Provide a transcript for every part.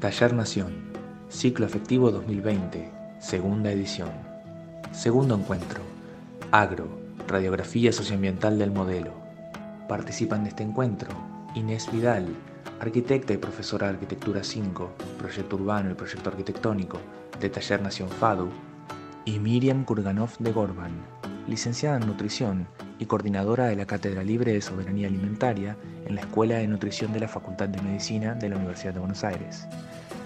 Taller Nación, Ciclo Efectivo 2020, segunda edición. Segundo encuentro, Agro, Radiografía Socioambiental del Modelo. Participan de este encuentro Inés Vidal, arquitecta y profesora de Arquitectura 5, Proyecto Urbano y Proyecto Arquitectónico de Taller Nación FADU, y Miriam Kurganov de Gorban, licenciada en Nutrición y coordinadora de la Cátedra Libre de Soberanía Alimentaria en la Escuela de Nutrición de la Facultad de Medicina de la Universidad de Buenos Aires.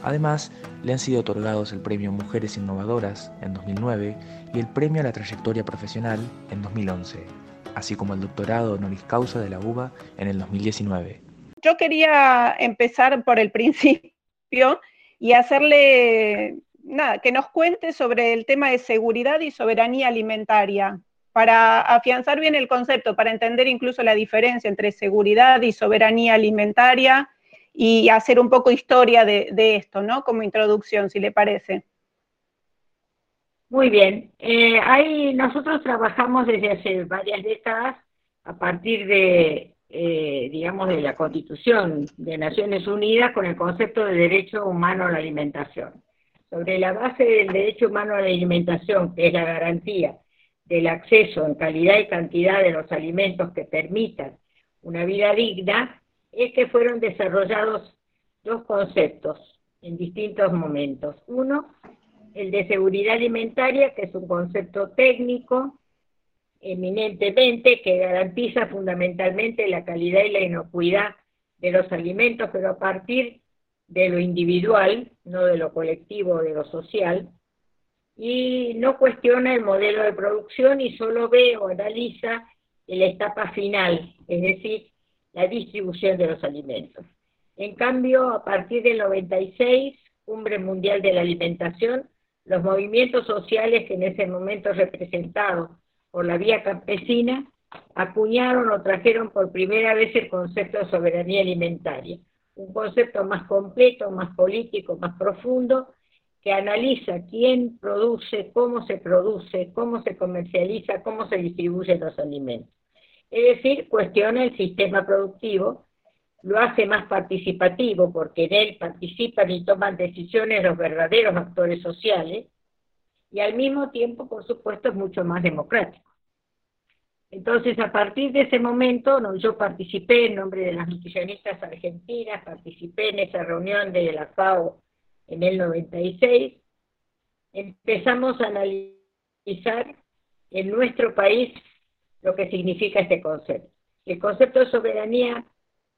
Además, le han sido otorgados el Premio Mujeres Innovadoras en 2009 y el Premio a la Trayectoria Profesional en 2011, así como el doctorado honoris causa de la UBA en el 2019. Yo quería empezar por el principio y hacerle, nada, que nos cuente sobre el tema de seguridad y soberanía alimentaria para afianzar bien el concepto, para entender incluso la diferencia entre seguridad y soberanía alimentaria y hacer un poco historia de, esto, ¿no? Como introducción, si le parece. Muy bien. Eh, nosotros trabajamos desde hace varias décadas a partir de, eh, digamos, de la Constitución de Naciones Unidas con el concepto de derecho humano a la alimentación. Sobre la base del derecho humano a la alimentación, que es la garantía del acceso en calidad y cantidad de los alimentos que permitan una vida digna, es que fueron desarrollados dos conceptos en distintos momentos. Uno, el de seguridad alimentaria, que es un concepto técnico eminentemente que garantiza fundamentalmente la calidad y la inocuidad de los alimentos, pero a partir de lo individual, no de lo colectivo o de lo social, y no cuestiona el modelo de producción y solo ve o analiza la etapa final, es decir, la distribución de los alimentos. En cambio, a partir del 96, Cumbre Mundial de la Alimentación, los movimientos sociales que en ese momento representados por la vía campesina acuñaron o trajeron por primera vez el concepto de soberanía alimentaria, un concepto más completo, más político, más profundo, que analiza quién produce, cómo se produce, cómo se comercializa, cómo se distribuyen los alimentos. Es decir, cuestiona el sistema productivo, lo hace más participativo porque en él participan y toman decisiones los verdaderos actores sociales y al mismo tiempo, por supuesto, es mucho más democrático. Entonces, a partir de ese momento, yo participé en nombre de las nutricionistas argentinas, participé en esa reunión de la FAO en el 96, empezamos a analizar en nuestro país lo que significa este concepto. El concepto de soberanía,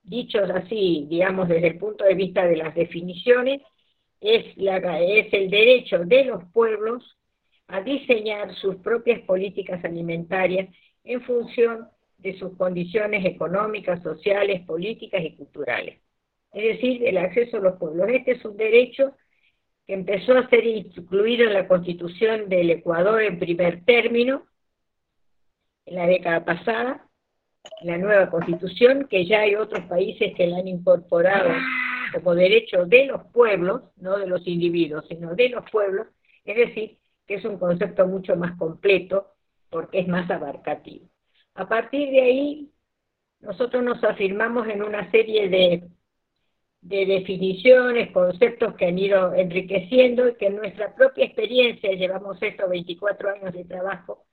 dicho así, digamos, desde el punto de vista de las definiciones, es, la, es el derecho de los pueblos a diseñar sus propias políticas alimentarias en función de sus condiciones económicas, sociales, políticas y culturales es decir, el acceso a los pueblos. Este es un derecho que empezó a ser incluido en la constitución del Ecuador en primer término, en la década pasada, la nueva constitución, que ya hay otros países que la han incorporado como derecho de los pueblos, no de los individuos, sino de los pueblos, es decir, que es un concepto mucho más completo porque es más abarcativo. A partir de ahí, nosotros nos afirmamos en una serie de definiciones, conceptos que han ido enriqueciendo y que en nuestra propia experiencia, llevamos estos 24 años de trabajo,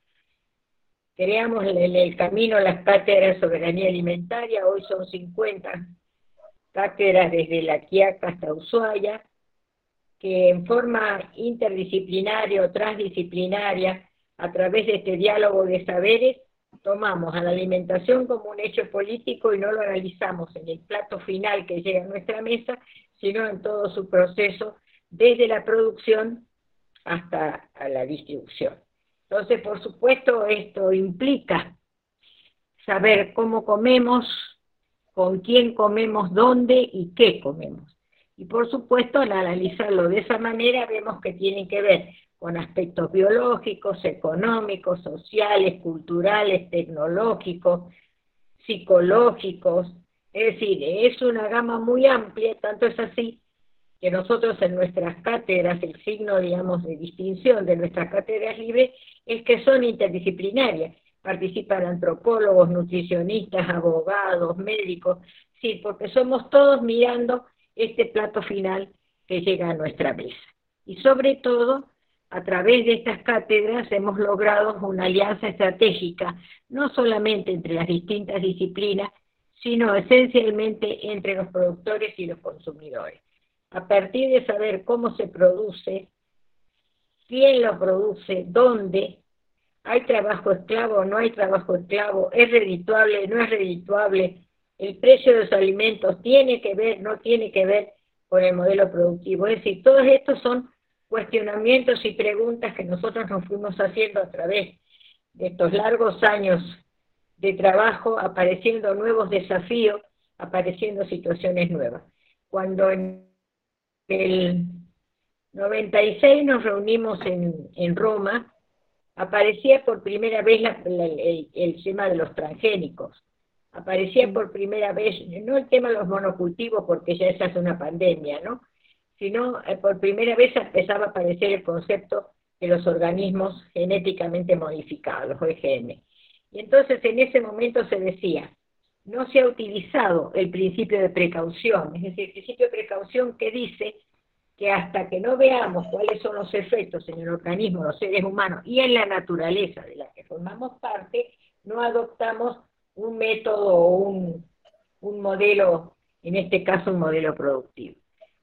creamos el camino las cátedras de soberanía alimentaria, hoy son 50 cátedras desde La Quiaca hasta Ushuaia, que en forma interdisciplinaria o transdisciplinaria, a través de este diálogo de saberes, tomamos a la alimentación como un hecho político y no lo analizamos en el plato final que llega a nuestra mesa, sino en todo su proceso, desde la producción hasta la distribución. Entonces, por supuesto, esto implica saber cómo comemos, con quién comemos, dónde y qué comemos. Y por supuesto, al analizarlo de esa manera, vemos que tiene que ver con aspectos biológicos, económicos, sociales, culturales, tecnológicos, psicológicos. Es decir, es una gama muy amplia, tanto es así que nosotros en nuestras cátedras, el signo, digamos, de distinción de nuestras cátedras libres es que son interdisciplinarias. Participan antropólogos, nutricionistas, abogados, médicos, sí, porque somos todos mirando este plato final que llega a nuestra mesa. Y sobre todo, a través de estas cátedras hemos logrado una alianza estratégica, no solamente entre las distintas disciplinas, sino esencialmente entre los productores y los consumidores. A partir de saber cómo se produce, quién lo produce, dónde, hay trabajo esclavo o no hay trabajo esclavo, es redituable, no es redituable, el precio de los alimentos tiene que ver, no tiene que ver con el modelo productivo. Es decir, todos estos son cuestionamientos y preguntas que nosotros nos fuimos haciendo a través de estos largos años de trabajo, apareciendo nuevos desafíos, apareciendo situaciones nuevas. Cuando en el 96 nos reunimos en, en Roma, aparecía por primera vez el, el, tema de los transgénicos. Aparecía por primera vez, no el tema de los monocultivos, porque ya esa es una pandemia, ¿no? Sino eh, por primera vez empezaba a aparecer el concepto de los organismos genéticamente modificados, OGM. Y entonces en ese momento se decía, no se ha utilizado el principio de precaución, es decir, el principio de precaución que dice que hasta que no veamos cuáles son los efectos en el organismo, los seres humanos y en la naturaleza de la que formamos parte, no adoptamos un método o un, un modelo, en este caso un modelo productivo.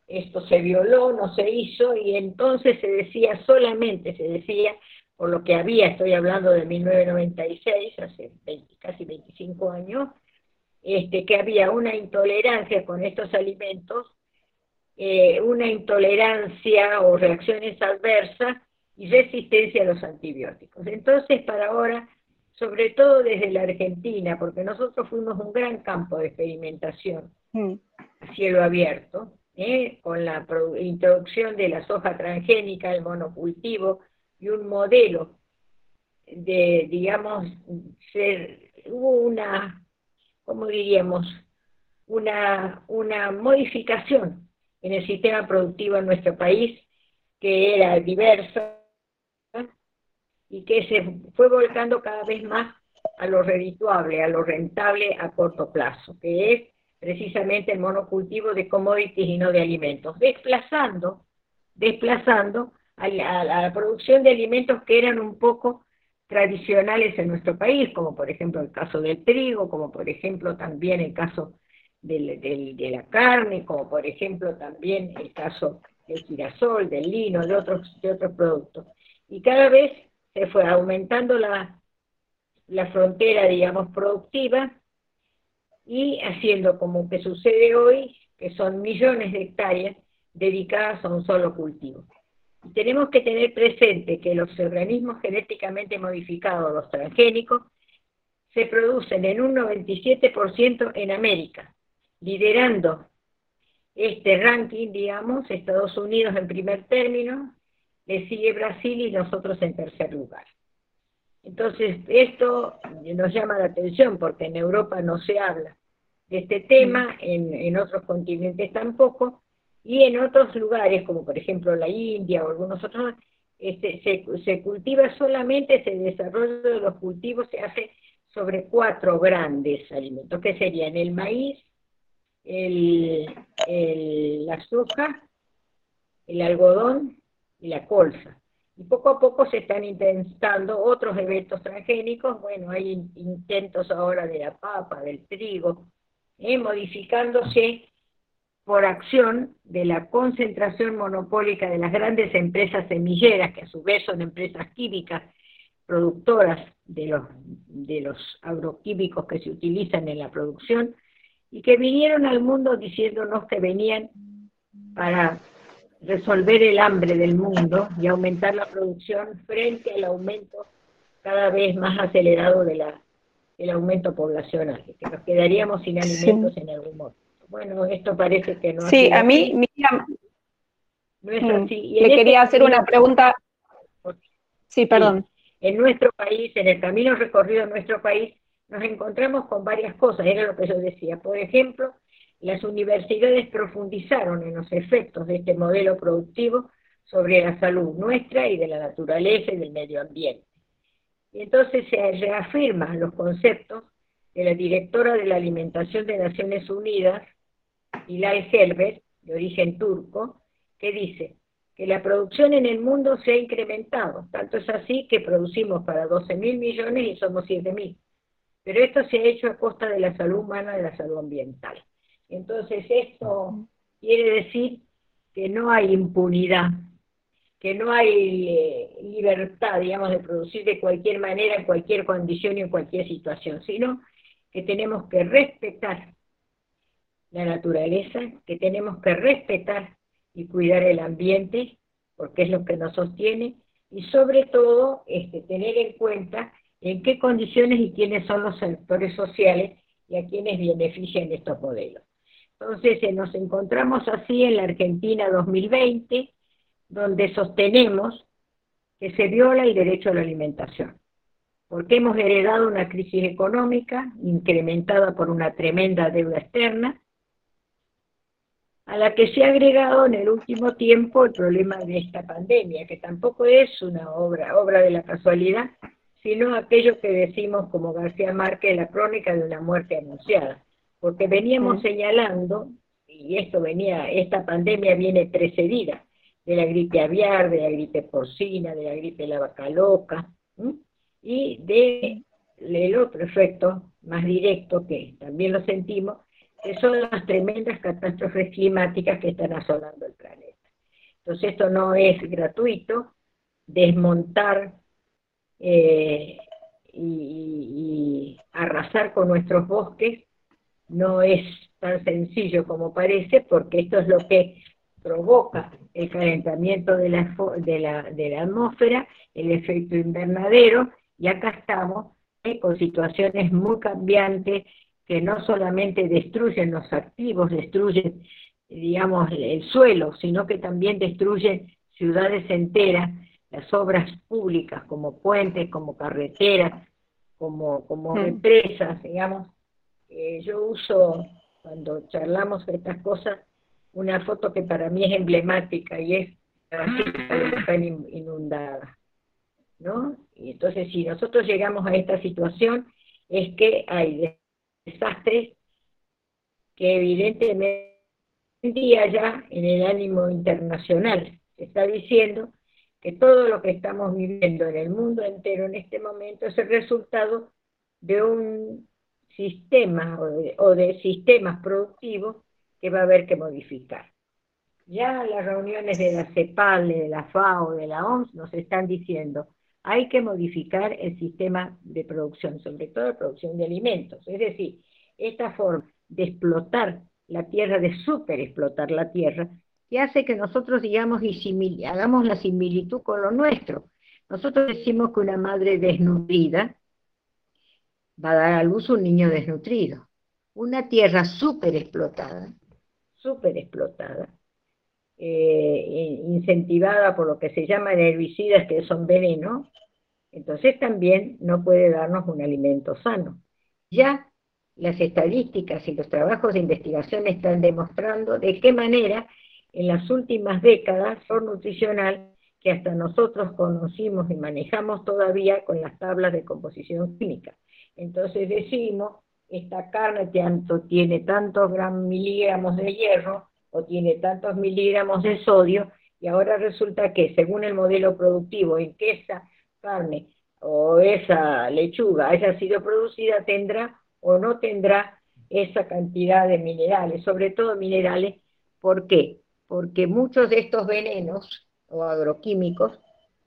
Esto se violó, no se hizo y entonces se decía solamente, se decía, por lo que había, estoy hablando de 1996, hace casi 25 años, este, que había una intolerancia con estos alimentos eh, una intolerancia o reacciones adversas y resistencia a los antibióticos. Entonces, para ahora, sobre todo desde la Argentina, porque nosotros fuimos un gran campo de experimentación mm. a cielo abierto, ¿eh? con la introducción de la soja transgénica, el monocultivo y un modelo de, digamos, ser, hubo una, ¿cómo diríamos? Una, una modificación en el sistema productivo en nuestro país, que era diverso y que se fue volcando cada vez más a lo redituable, a lo rentable a corto plazo, que es precisamente el monocultivo de commodities y no de alimentos, desplazando, desplazando a la, a la producción de alimentos que eran un poco tradicionales en nuestro país, como por ejemplo el caso del trigo, como por ejemplo también el caso de la carne, como por ejemplo también el caso del girasol, del lino, de otros, de otros productos. Y cada vez se fue aumentando la, la frontera, digamos, productiva y haciendo como que sucede hoy, que son millones de hectáreas dedicadas a un solo cultivo. Tenemos que tener presente que los organismos genéticamente modificados, los transgénicos, se producen en un 97% en América, liderando este ranking, digamos, Estados Unidos en primer término, le sigue Brasil y nosotros en tercer lugar. Entonces, esto nos llama la atención porque en Europa no se habla de este tema, en, en otros continentes tampoco, y en otros lugares, como por ejemplo la India o algunos otros, este, se, se cultiva solamente, se desarrollo de los cultivos se hace sobre cuatro grandes alimentos, que serían el maíz, el, el, la soja, el algodón y la colza. Y poco a poco se están intentando otros eventos transgénicos, bueno, hay intentos ahora de la papa, del trigo, eh, modificándose por acción de la concentración monopólica de las grandes empresas semilleras, que a su vez son empresas químicas productoras de los, de los agroquímicos que se utilizan en la producción, y que vinieron al mundo diciéndonos que venían para resolver el hambre del mundo y aumentar la producción frente al aumento cada vez más acelerado de del aumento poblacional, que nos quedaríamos sin alimentos en algún momento. Bueno, esto parece que no. Sí, a mí, mira, no es mm, así. le quería hacer una pregunta. Sí, perdón. en nuestro país, en el camino recorrido en nuestro país, nos encontramos con varias cosas, era lo que yo decía. Por ejemplo, las universidades profundizaron en los efectos de este modelo productivo sobre la salud nuestra y de la naturaleza y del medio ambiente. Y entonces se reafirman los conceptos de la directora de la Alimentación de Naciones Unidas, Hilal Herbert, de origen turco, que dice que la producción en el mundo se ha incrementado, tanto es así que producimos para 12 mil millones y somos 7 mil. Pero esto se ha hecho a costa de la salud humana, de la salud ambiental. Entonces esto quiere decir que no hay impunidad, que no hay eh, libertad, digamos, de producir de cualquier manera, en cualquier condición y en cualquier situación, sino que tenemos que respetar la naturaleza, que tenemos que respetar y cuidar el ambiente, porque es lo que nos sostiene, y sobre todo este, tener en cuenta en qué condiciones y quiénes son los sectores sociales y a quienes benefician estos modelos. Entonces eh, nos encontramos así en la Argentina 2020, donde sostenemos que se viola el derecho a la alimentación, porque hemos heredado una crisis económica incrementada por una tremenda deuda externa, a la que se ha agregado en el último tiempo el problema de esta pandemia, que tampoco es una obra, obra de la casualidad, sino aquello que decimos como García Márquez, la crónica de una muerte anunciada, porque veníamos mm. señalando, y esto venía, esta pandemia viene precedida de la gripe aviar, de la gripe porcina, de la gripe de la vaca loca, y de el otro efecto más directo que también lo sentimos, son las tremendas catástrofes climáticas que están asolando el planeta. Entonces esto no es gratuito, desmontar eh, y, arrasar con nuestros bosques no es tan sencillo como parece, porque esto es lo que provoca el calentamiento de la, de la, de la atmósfera, el efecto invernadero, y acá estamos eh, con situaciones muy cambiantes que no solamente destruyen los activos, destruyen, digamos, el suelo, sino que también destruyen ciudades enteras, las obras públicas como puentes, como carreteras, como, como empresas, digamos. Eh, yo uso, cuando charlamos de estas cosas, una foto que para mí es emblemática y es la basílica inundada. ¿no? Y entonces, si nosotros llegamos a esta situación, es que hay desastres que evidentemente ya en el ánimo internacional se está diciendo que todo lo que estamos viviendo en el mundo entero en este momento es el resultado de un sistema o de, sistemas productivos que va a haber que modificar. Ya las reuniones de la CEPAL, de la FAO, de la OMS nos están diciendo hay que modificar el sistema de producción, sobre todo la producción de alimentos. Es decir, esta forma de explotar la tierra, de superexplotar la tierra, que hace que nosotros digamos y hagamos la similitud con lo nuestro. Nosotros decimos que una madre desnutrida va a dar a luz un niño desnutrido. Una tierra superexplotada, superexplotada, eh, incentivada por lo que se llaman herbicidas que son venenos, entonces también no puede darnos un alimento sano. Ya las estadísticas y los trabajos de investigación están demostrando de qué manera en las últimas décadas son nutricional que hasta nosotros conocimos y manejamos todavía con las tablas de composición química. Entonces decimos, esta carne tanto, tiene tantos miligramos de hierro, o tiene tantos miligramos de sodio, y ahora resulta que según el modelo productivo en que esa carne o esa lechuga haya sido producida, tendrá o no tendrá esa cantidad de minerales, sobre todo minerales, ¿por qué? Porque muchos de estos venenos o agroquímicos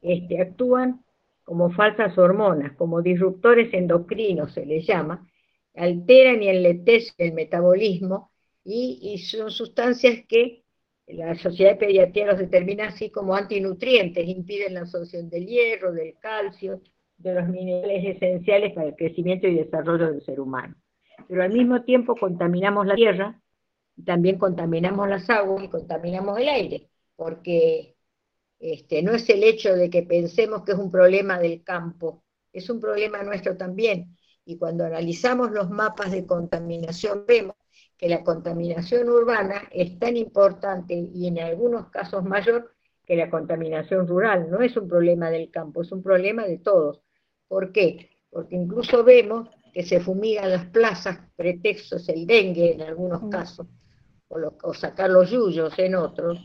este, actúan como falsas hormonas, como disruptores endocrinos se les llama, alteran y enletecen el metabolismo y, son sustancias que la sociedad de pediatría los determina así como antinutrientes, impiden la absorción del hierro, del calcio, de los minerales esenciales para el crecimiento y desarrollo del ser humano. Pero al mismo tiempo contaminamos la tierra, también contaminamos las aguas y contaminamos el aire, porque este, no es el hecho de que pensemos que es un problema del campo, es un problema nuestro también. Y cuando analizamos los mapas de contaminación vemos que la contaminación urbana es tan importante y en algunos casos mayor que la contaminación rural. No es un problema del campo, es un problema de todos. ¿Por qué? Porque incluso vemos que se fumigan las plazas, pretextos el dengue en algunos mm. casos, o, sacar los yuyos en otros,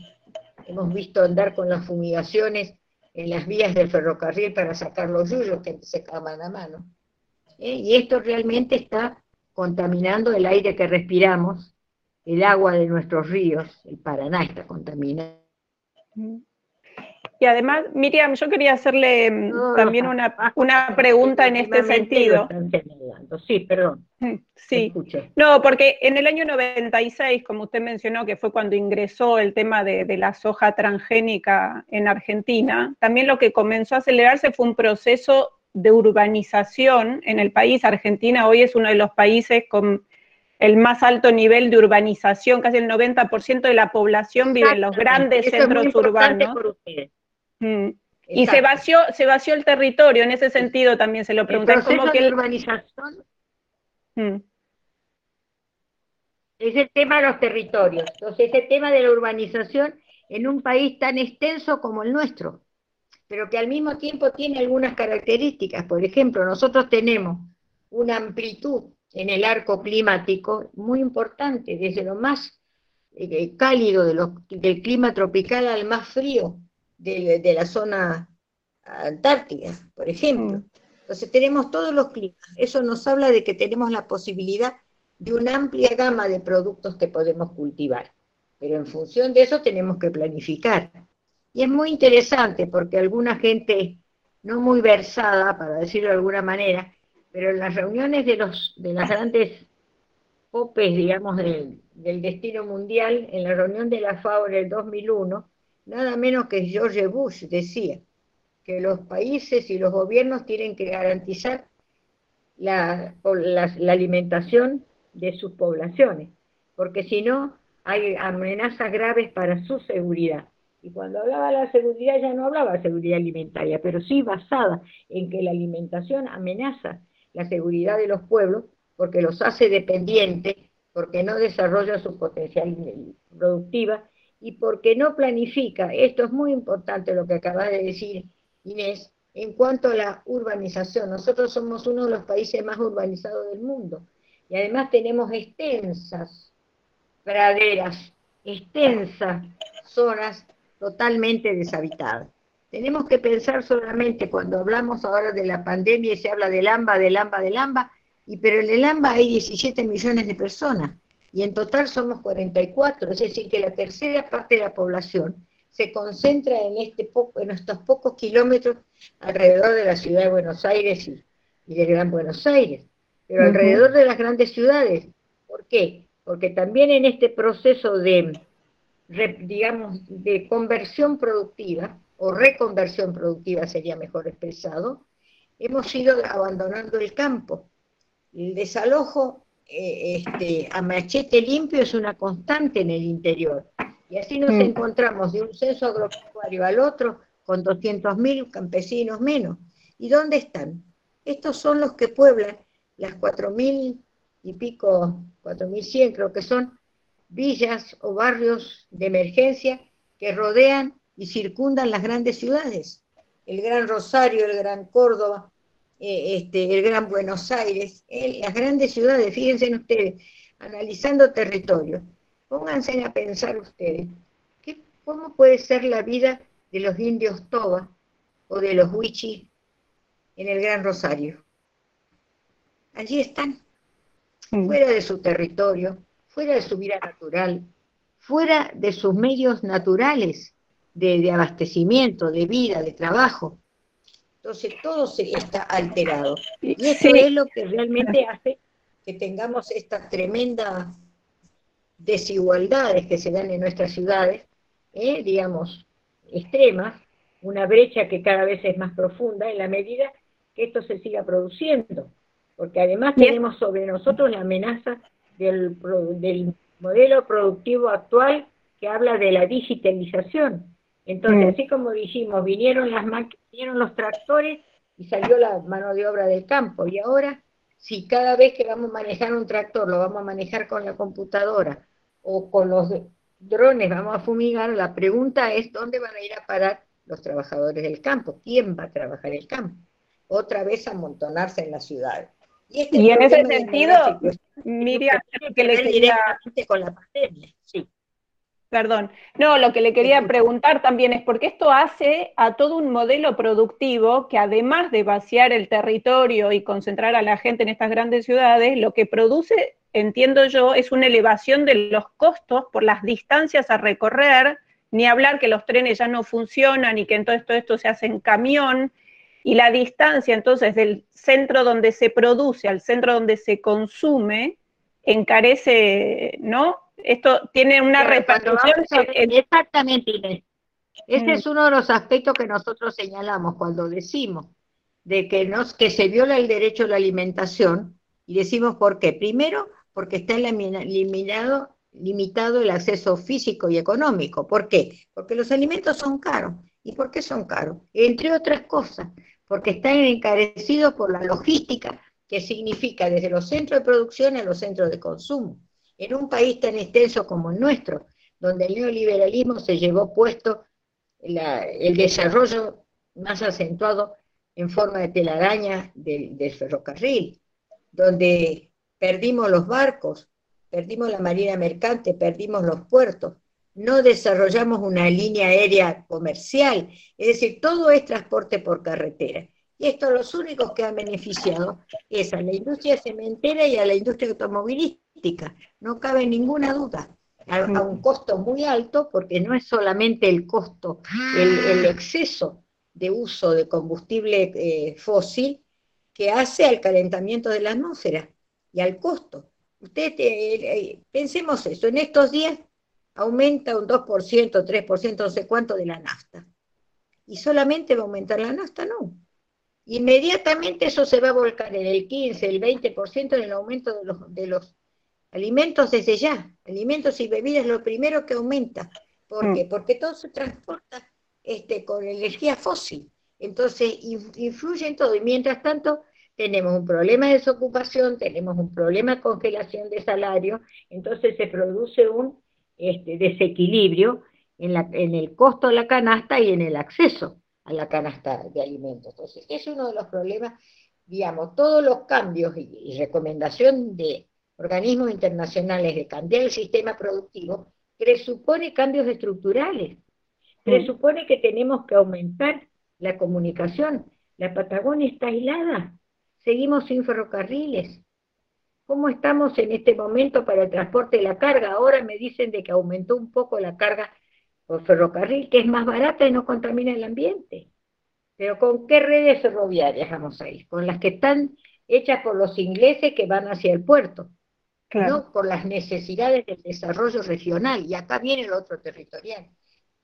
hemos visto andar con las fumigaciones en las vías del ferrocarril para sacar los yuyos que se acaban a mano. ¿eh? Y esto realmente está contaminando el aire que respiramos, el agua de nuestros ríos, el Paraná está contaminado. Y además, Miriam, yo quería hacerle mm, también una, una pregunta en este sentido. Sí, perdón. Sí, no, porque en el año 96, como usted mencionó, que fue cuando ingresó el tema de, de, la soja transgénica en Argentina, también lo que comenzó a acelerarse fue un proceso de urbanización en el país. Argentina hoy es uno de los países con el más alto nivel de urbanización, casi el 90% de la población vive en los grandes centros urbanos. Mm. Y se vació, se vació el territorio, en ese sentido también se lo pregunté. ¿Cómo que la urbanización mm. es el tema de los territorios. Entonces, ese tema de la urbanización en un país tan extenso como el nuestro pero que al mismo tiempo tiene algunas características. Por ejemplo, nosotros tenemos una amplitud en el arco climático muy importante, desde lo más eh, cálido del clima tropical al más frío de, la zona antártica, por ejemplo. Mm. Entonces tenemos todos los climas. Eso nos habla de que tenemos la posibilidad de una amplia gama de productos que podemos cultivar. Pero en función de eso tenemos que planificar. Y es muy interesante porque alguna gente no muy versada, para decirlo de alguna manera, pero en las reuniones de, los, de las grandes popes, digamos, del, del destino mundial, en la reunión de la FAO del 2001, nada menos que George Bush decía que los países y los gobiernos tienen que garantizar la, la alimentación de sus poblaciones, porque si no, hay amenazas graves para su seguridad. Y cuando hablaba de la seguridad ya no hablaba de seguridad alimentaria, pero sí basada en que la alimentación amenaza la seguridad de los pueblos porque los hace dependientes, porque no desarrolla su potencial productiva y porque no planifica. Esto es muy importante lo que acaba de decir Inés en cuanto a la urbanización. Nosotros somos uno de los países más urbanizados del mundo y además tenemos extensas praderas, extensas zonas totalmente deshabitada. Tenemos que pensar solamente cuando hablamos ahora de la pandemia y se habla del AMBA, del AMBA, del AMBA, y pero en el AMBA hay 17 millones de personas y en total somos 44, es decir, que la tercera parte de la población se concentra en, este poco, en estos pocos kilómetros alrededor de la ciudad de Buenos Aires y, y del Gran Buenos Aires, pero alrededor de las grandes ciudades. ¿Por qué? Porque también en este proceso de digamos, de conversión productiva, o reconversión productiva sería mejor expresado, hemos ido abandonando el campo. El desalojo eh, este, a machete limpio es una constante en el interior. Y así nos mm. encontramos de un censo agropecuario al otro con 200.000 campesinos menos. ¿Y dónde están? Estos son los que pueblan las 4.000 y pico, 4.100 creo que son, villas o barrios de emergencia que rodean y circundan las grandes ciudades. El Gran Rosario, el Gran Córdoba, eh, este, el Gran Buenos Aires, las grandes ciudades, fíjense ustedes, analizando territorio, pónganse a pensar ustedes, ¿cómo puede ser la vida de los indios Toba o de los Huichis en el Gran Rosario? Allí están, mm. fuera de su territorio, fuera de su vida natural, fuera de sus medios naturales de, abastecimiento, de vida, de trabajo. Entonces todo se está alterado. Y eso es lo que realmente hace que tengamos estas tremendas desigualdades que se dan en nuestras ciudades, ¿eh? digamos, extremas, una brecha que cada vez es más profunda en la medida que esto se siga produciendo, porque además tenemos sobre nosotros la amenaza del, del modelo productivo actual que habla de la digitalización. Entonces, mm. así como dijimos, vinieron, las vinieron los tractores y salió la mano de obra del campo. Y ahora, si cada vez que vamos a manejar un tractor lo vamos a manejar con la computadora o con los drones vamos a fumigar, la pregunta es dónde van a ir a parar los trabajadores del campo, quién va a trabajar el campo. Otra vez amontonarse en la ciudad. Y, este en ese sentido, Miriam, que le quería... con la pandemia, sí. Perdón. No, lo que le quería preguntar también es porque esto hace a todo un modelo productivo que además de vaciar el territorio y concentrar a la gente en estas grandes ciudades, lo que produce, entiendo yo, es una elevación de los costos por las distancias a recorrer, ni hablar que los trenes ya no funcionan y que entonces todo esto se hace en camión, y la distancia entonces del centro donde se produce al centro donde se consume encarece, ¿no? Esto tiene una repercusión. Exactamente, Inés. Este es uno de los aspectos que nosotros señalamos cuando decimos de que, nos, que se viola el derecho a la alimentación y decimos por qué. Primero, porque está eliminado, limitado el acceso físico y económico. ¿Por qué? Porque los alimentos son caros. ¿Y por qué son caros? Entre otras cosas, porque están encarecidos por la logística, que significa desde los centros de producción a los centros de consumo. En un país tan extenso como el nuestro, donde el neoliberalismo se llevó puesto el desarrollo más acentuado en forma de telaraña del, ferrocarril, donde perdimos los barcos, perdimos la marina mercante, perdimos los puertos, no desarrollamos una línea aérea comercial, es decir, todo es transporte por carretera. Y esto los únicos que han beneficiado es a la industria cementera y a la industria automovilística, no cabe ninguna duda, a, un costo muy alto, porque no es solamente el costo, el, exceso de uso de combustible eh, fósil que hace al calentamiento de la atmósfera y al costo. Ustedes, eh, eh, pensemos eso, en estos días aumenta un 2%, 3%, no sé cuánto de la nafta. Y solamente va a aumentar la nafta, no inmediatamente eso se va a volcar en el 15, el 20% en el aumento de los, de los alimentos desde ya. Alimentos y bebidas lo primero que aumenta. ¿Por mm. qué? Porque todo se transporta este, con energía fósil. Entonces influye en todo. Y mientras tanto, tenemos un problema de desocupación, tenemos un problema de congelación de salario, entonces se produce un este, desequilibrio en, la, en el costo de la canasta y en el acceso a la canasta de alimentos. Entonces, es uno de los problemas, digamos, todos los cambios y, recomendación de organismos internacionales de cambiar el sistema productivo presupone cambios estructurales, mm. presupone que tenemos que aumentar la comunicación. La Patagonia está aislada, seguimos sin ferrocarriles. ¿Cómo estamos en este momento para el transporte de la carga? Ahora me dicen de que aumentó un poco la carga por ferrocarril, que es más barata y no contamina el ambiente. Pero ¿con qué redes ferroviarias vamos a ir? Con las que están hechas por los ingleses que van hacia el puerto, no por las necesidades del desarrollo regional, y acá viene el otro territorial.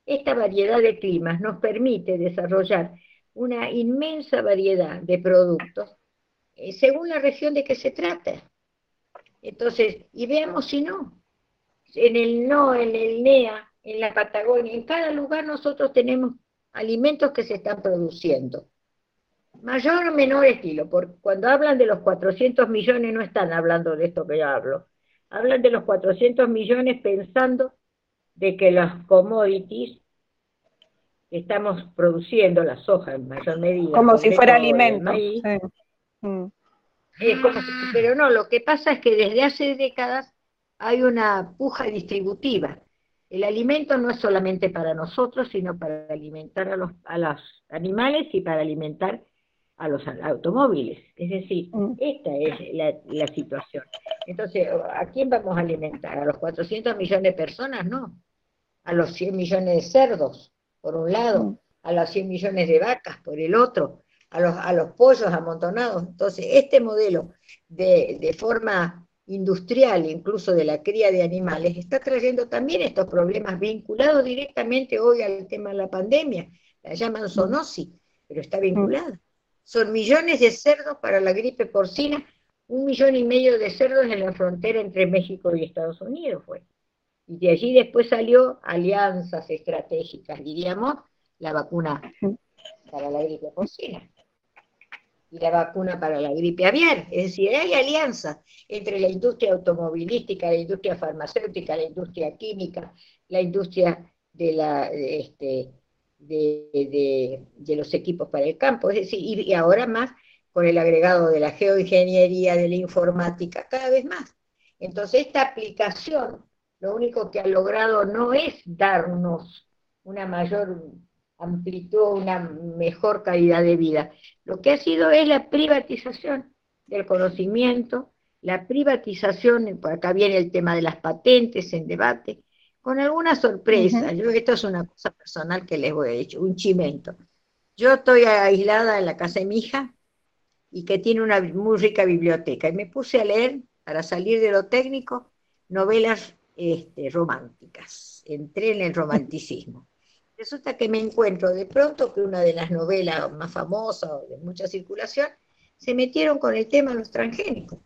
Esta variedad de climas nos permite desarrollar una inmensa variedad de productos eh, según la región de que se trata. Entonces, y veamos si no. En el no, en el NEA, en la Patagonia, en cada lugar nosotros tenemos alimentos que se están produciendo. Mayor o menor estilo, porque cuando hablan de los 400 millones no están hablando de esto que yo hablo. Hablan de los 400 millones pensando de que las commodities que estamos produciendo, la soja en mayor medida. Como si fuera alimento. Mm. Pero no, lo que pasa es que desde hace décadas hay una puja distributiva el alimento no es solamente para nosotros, sino para alimentar a los, a los animales y para alimentar a los automóviles. Es decir, mm. esta es la, situación. Entonces, ¿a quién vamos a alimentar? ¿A los 400 millones de personas? No. A los 100 millones de cerdos, por un lado, mm. a los 100 millones de vacas, por el otro, a los, a los pollos amontonados. Entonces, este modelo de, de forma industrial, incluso de la cría de animales, está trayendo también estos problemas vinculados directamente hoy al tema de la pandemia. La llaman zoonosis, pero está vinculada. Son millones de cerdos para la gripe porcina, un millón y medio de cerdos en la frontera entre México y Estados Unidos fue. Y de allí después salió alianzas estratégicas, diríamos, la vacuna para la gripe porcina y la vacuna para la gripe aviar. Es decir, hay alianza entre la industria automovilística, la industria farmacéutica, la industria química, la industria de, la, este, de, los equipos para el campo. Es decir, y, ahora más con el agregado de la geoingeniería, de la informática, cada vez más. Entonces, esta aplicación lo único que ha logrado no es darnos una mayor amplitud, una mejor calidad de vida. Lo que ha sido es la privatización del conocimiento, la privatización, por acá viene el tema de las patentes en debate, con alguna sorpresa. Yo, esto es una cosa personal que les voy a decir, un chimento. Yo estoy aislada en la casa de mi hija y que tiene una muy rica biblioteca y me puse a leer, para salir de lo técnico, novelas este, románticas. Entré en el romanticismo. Resulta que me encuentro de pronto que una de las novelas más famosas o de mucha circulación se metieron con el tema de los transgénicos.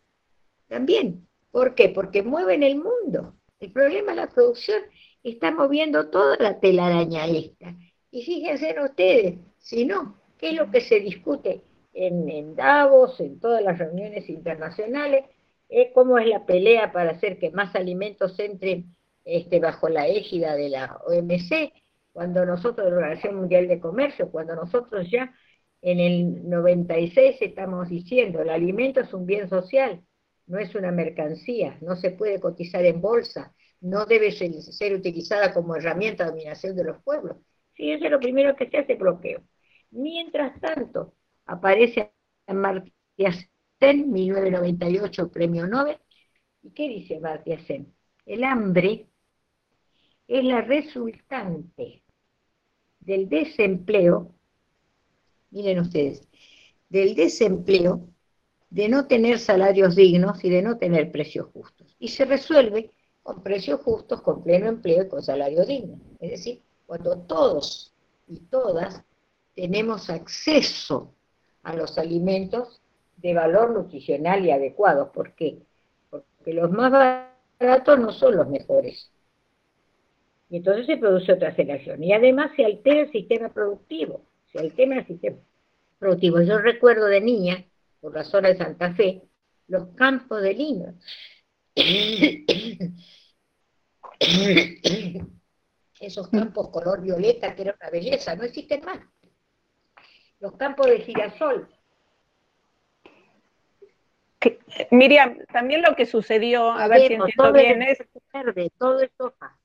También. ¿Por qué? Porque mueven el mundo. El problema es la producción está moviendo toda la telaraña esta. Y fíjense ustedes, si no, ¿qué es lo que se discute en, en Davos, en todas las reuniones internacionales? Es cómo es la pelea para hacer que más alimentos entren este, bajo la égida de la OMC, cuando nosotros, la Organización Mundial de Comercio, cuando nosotros ya en el 96 estamos diciendo, el alimento es un bien social, no es una mercancía, no se puede cotizar en bolsa, no debe ser, utilizada como herramienta de dominación de los pueblos. Sí, eso es lo primero que se hace, bloqueo. Mientras tanto, aparece Amartya Sen, 1998, premio Nobel. ¿Y qué dice Amartya Sen? El hambre es la resultante del desempleo, miren ustedes, del desempleo, de no tener salarios dignos y de no tener precios justos. Y se resuelve con precios justos, con pleno empleo y con salario digno. Es decir, cuando todos y todas tenemos acceso a los alimentos de valor nutricional y adecuados. ¿Por qué? Porque los más baratos no son los mejores. Y entonces se produce otra aceleración. Y además se altera el sistema productivo. Se altera el sistema productivo. Yo recuerdo de niña, por la zona de Santa Fe, los campos de lino. Esos campos color violeta que era una belleza, no existen más. Los campos de girasol. Miriam, también lo que sucedió, a ver si entiendo bien, es... Verde, todo es soja.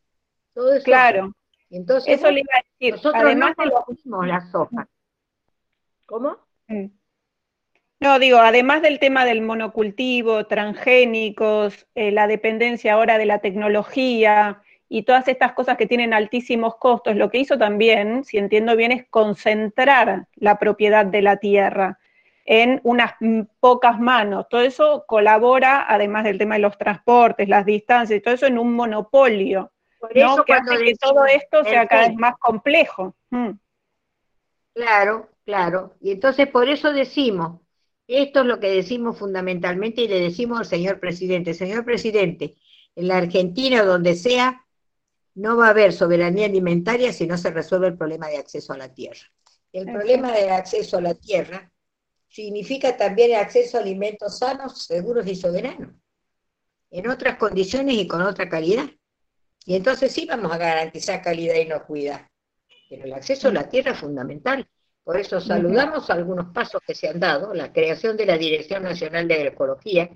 Todo es claro. Entonces, Eso le iba a decir. Nosotros además no consumimos la soja. ¿Cómo? Mm. No, digo, además del tema del monocultivo, transgénicos, eh, la dependencia ahora de la tecnología y todas estas cosas que tienen altísimos costos, lo que hizo también, si entiendo bien, es concentrar la propiedad de la tierra en unas pocas manos. Todo eso colabora, además del tema de los transportes, las distancias todo eso, en un monopolio. Por eso que hace que todo esto sea cada vez más complejo. Mm. Claro, claro. Y entonces por eso decimos, esto es lo que decimos fundamentalmente y le decimos al señor presidente, señor presidente, en la Argentina o donde sea, no va a haber soberanía alimentaria si no se resuelve el problema de acceso a la tierra. El problema de acceso a la tierra significa también el acceso a alimentos sanos, seguros y soberanos, en otras condiciones y con otra calidad. Y entonces sí vamos a garantizar calidad y inocuidad. Pero el acceso a la tierra es fundamental. Por eso saludamos algunos pasos que se han dado, la creación de la Dirección Nacional de Agroecología,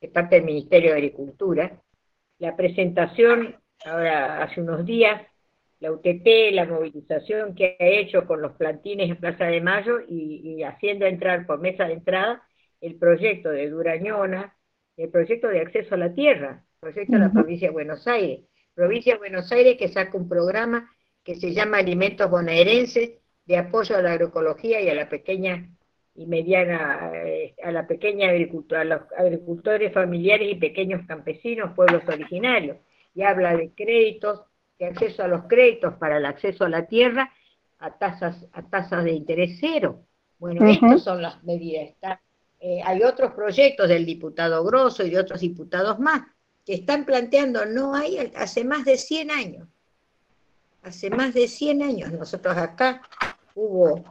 de parte del Ministerio de Agricultura, la presentación, ahora hace unos días, la UTT, la movilización que ha hecho con los plantines en Plaza de Mayo y, haciendo entrar por mesa de entrada el proyecto de Durañona, el proyecto de acceso a la tierra, proyecto de la provincia de Buenos Aires. Provincia de Buenos Aires que saca un programa que se llama Alimentos Bonaerenses, de apoyo a la agroecología y a la pequeña y mediana, eh, a la pequeña agricultura, a los agricultores familiares y pequeños campesinos, pueblos originarios, y habla de créditos, de acceso a los créditos para el acceso a la tierra a tasas, a tasas de interés cero. Bueno, estas son las medidas. Eh, hay otros proyectos del diputado Grosso y de otros diputados más que están planteando, no hay, hace más de 100 años, hace más de 100 años, nosotros acá hubo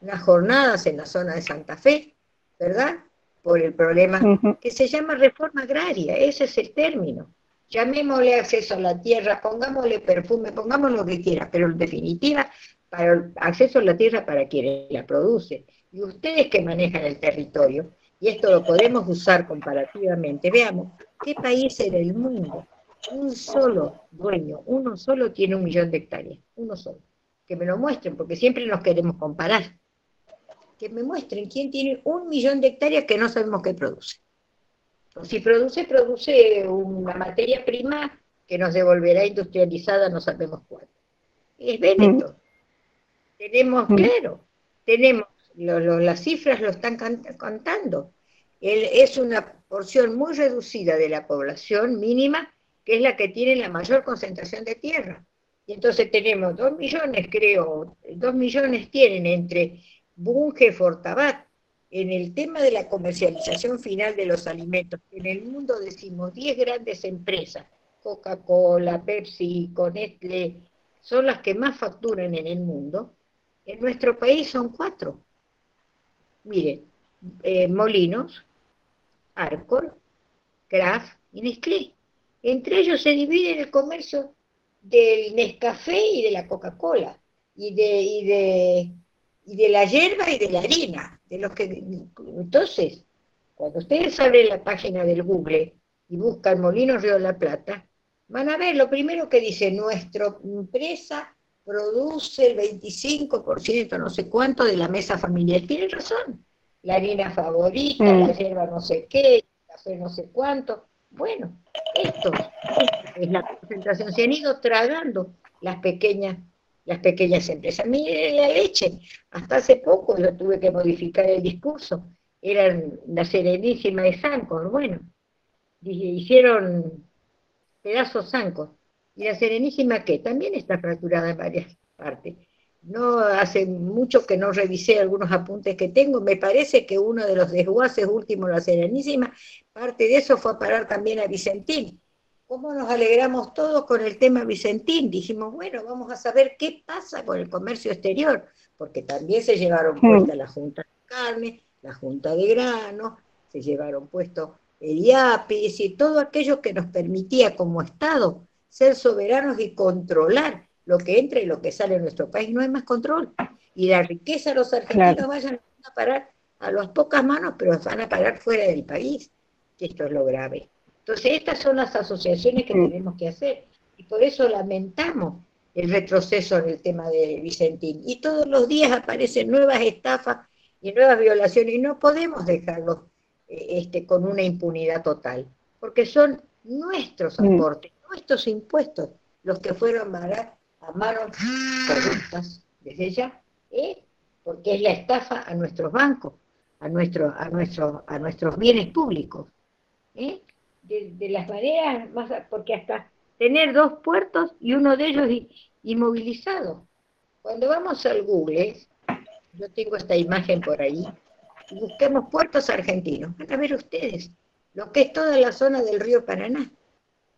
unas jornadas en la zona de Santa Fe, ¿verdad? Por el problema que se llama reforma agraria, ese es el término. Llamémosle acceso a la tierra, pongámosle perfume, pongamos lo que quiera, pero en definitiva, para el acceso a la tierra para quienes la produce. Y ustedes que manejan el territorio, y esto lo podemos usar comparativamente, veamos, ¿qué país en el mundo un solo dueño, uno solo tiene un millón de hectáreas, uno solo. Que me lo muestren, porque siempre nos queremos comparar. Que me muestren quién tiene un millón de hectáreas que no sabemos qué produce. si produce, produce una materia prima que nos devolverá industrializada, no sabemos cuál. Es Benetton. Tenemos, mm. claro, tenemos, las cifras lo están contando. es una porción muy reducida de la población mínima, que es la que tiene la mayor concentración de tierra. Y entonces tenemos dos millones, creo, dos millones tienen entre Bunge y Fortabat. En el tema de la comercialización final de los alimentos, en el mundo decimos 10 grandes empresas, Coca-Cola, Pepsi, Nestlé, son las que más facturan en el mundo, en nuestro país son cuatro. Miren, eh, Molinos, Arcor, Kraft y Nestlé. Entre ellos se divide el comercio del Nescafé y de la Coca-Cola, y de, y, de, y de la hierba y de la harina. De los que, entonces, cuando ustedes abren la página del Google y buscan Molinos Río de la Plata, van a ver lo primero que dice, nuestra empresa produce el 25%, no sé cuánto, de la mesa familiar. Tienen razón. La harina favorita, la hierba no sé qué, el café no sé cuánto. Bueno, esto, es la concentración. Se han ido tragando las pequeñas, las pequeñas empresas. Mire la leche. Hasta hace poco yo tuve que modificar el discurso. Eran la Serenísima de Sancor. Bueno, hicieron pedazos zancos. Y la Serenísima, que también está fracturada en varias partes. No hace mucho que no revisé algunos apuntes que tengo. Me parece que uno de los desguaces últimos de la Serenísima, parte de eso fue a parar también a Vicentín. ¿Cómo nos alegramos todos con el tema Vicentín? Dijimos, bueno, vamos a saber qué pasa con el comercio exterior, porque también se llevaron puesta la Junta de Carne, la Junta de Grano, se llevaron puesto el IAPI, y todo aquello que nos permitía como Estado ser soberanos y controlar lo que entra y lo que sale en nuestro país. No hay más control. Y la riqueza los argentinos vayan a parar a las pocas manos, pero van a parar fuera del país. Esto es lo grave. Entonces, estas son las asociaciones que mm. tenemos que hacer. Y por eso lamentamos el retroceso en el tema de Vicentín. Y todos los días aparecen nuevas estafas y nuevas violaciones y no podemos dejarlos este, con una impunidad total, porque son nuestros mm. aportes, nuestros impuestos, los que fueron a, a manos corruptas desde ya, ¿eh? porque es la estafa a nuestros bancos, a, nuestro, a, nuestro, a nuestros bienes públicos. ¿eh? De, las maneras más, porque hasta tener dos puertos y uno de ellos inmovilizado. Cuando vamos al Google, yo tengo esta imagen por ahí, busquemos puertos argentinos. Van a ver ustedes lo que es toda la zona del río Paraná.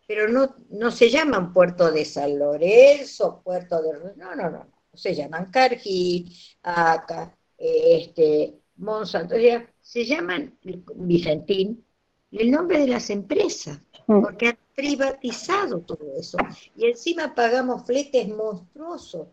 Pero no, no se llaman puerto de San Lorenzo, puerto de... No, no, no. Se llaman Cargi, Aca, este, Monsanto. se llaman Vicentín el nombre de las empresas, mm. porque han privatizado todo eso. Y encima pagamos fletes monstruosos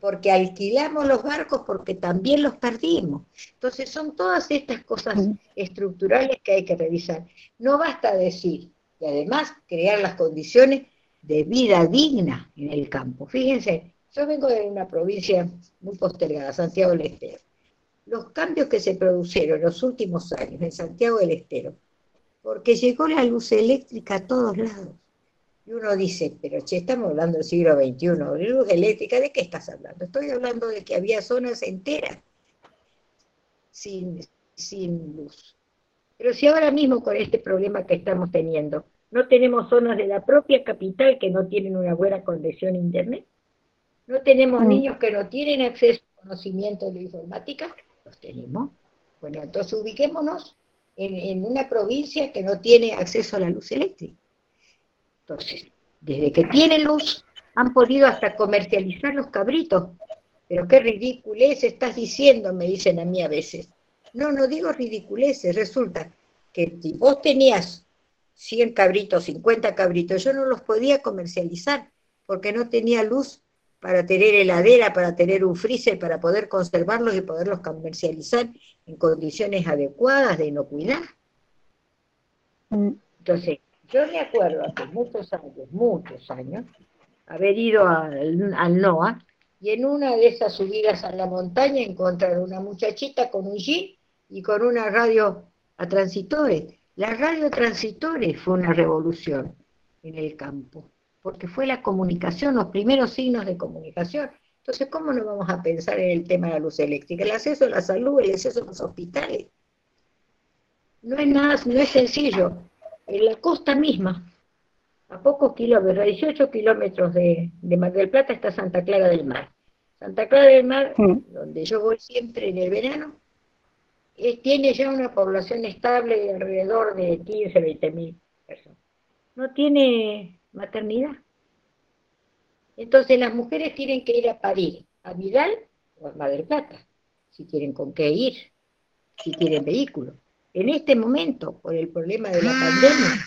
porque alquilamos los barcos porque también los perdimos. Entonces son todas estas cosas estructurales que hay que revisar. No basta decir, y además crear las condiciones de vida digna en el campo. Fíjense, yo vengo de una provincia muy postergada, Santiago del Estero. Los cambios que se produjeron en los últimos años en Santiago del Estero, porque llegó la luz eléctrica a todos lados y uno dice, pero che, estamos hablando del siglo XXI, de luz eléctrica, ¿de qué estás hablando? Estoy hablando de que había zonas enteras sin, sin luz. Pero si ahora mismo con este problema que estamos teniendo, no tenemos zonas de la propia capital que no tienen una buena conexión a Internet, no tenemos mm. niños que no tienen acceso a conocimiento de informática, los tenemos. Bueno, entonces ubiquémonos en, en una provincia que no tiene acceso a la luz eléctrica. Entonces, desde que tienen luz, han podido hasta comercializar los cabritos. Pero qué ridiculez estás diciendo, me dicen a mí a veces. No, no digo ridiculeces, resulta que si vos tenías 100 cabritos, 50 cabritos, yo no los podía comercializar porque no tenía luz para tener heladera, para tener un freezer, para poder conservarlos y poderlos comercializar en condiciones adecuadas de inocuidad. Mm. Entonces, Yo me acuerdo hace muchos años, muchos años, haber ido al, al NOA y en una de esas subidas a la montaña encontrar una muchachita con un jean y con una radio a transitores. La radio transitores fue una revolución en el campo, porque fue la comunicación, los primeros signos de comunicación. Entonces, ¿cómo no vamos a pensar en el tema de la luz eléctrica? El acceso a la salud, el acceso a los hospitales. No es nada, no es sencillo. En la costa misma, a pocos kilómetros, a 18 kilómetros de, Mar del Plata está Santa Clara del Mar. Santa Clara del Mar, mm. donde yo voy siempre en el verano, tiene ya una población estable de alrededor de 15, 20 mil personas. No tiene maternidad. Entonces las mujeres tienen que ir a parir a Vidal o a Madre Plata, si tienen con qué ir, si tienen vehículo. En este momento, por el problema de la pandemia,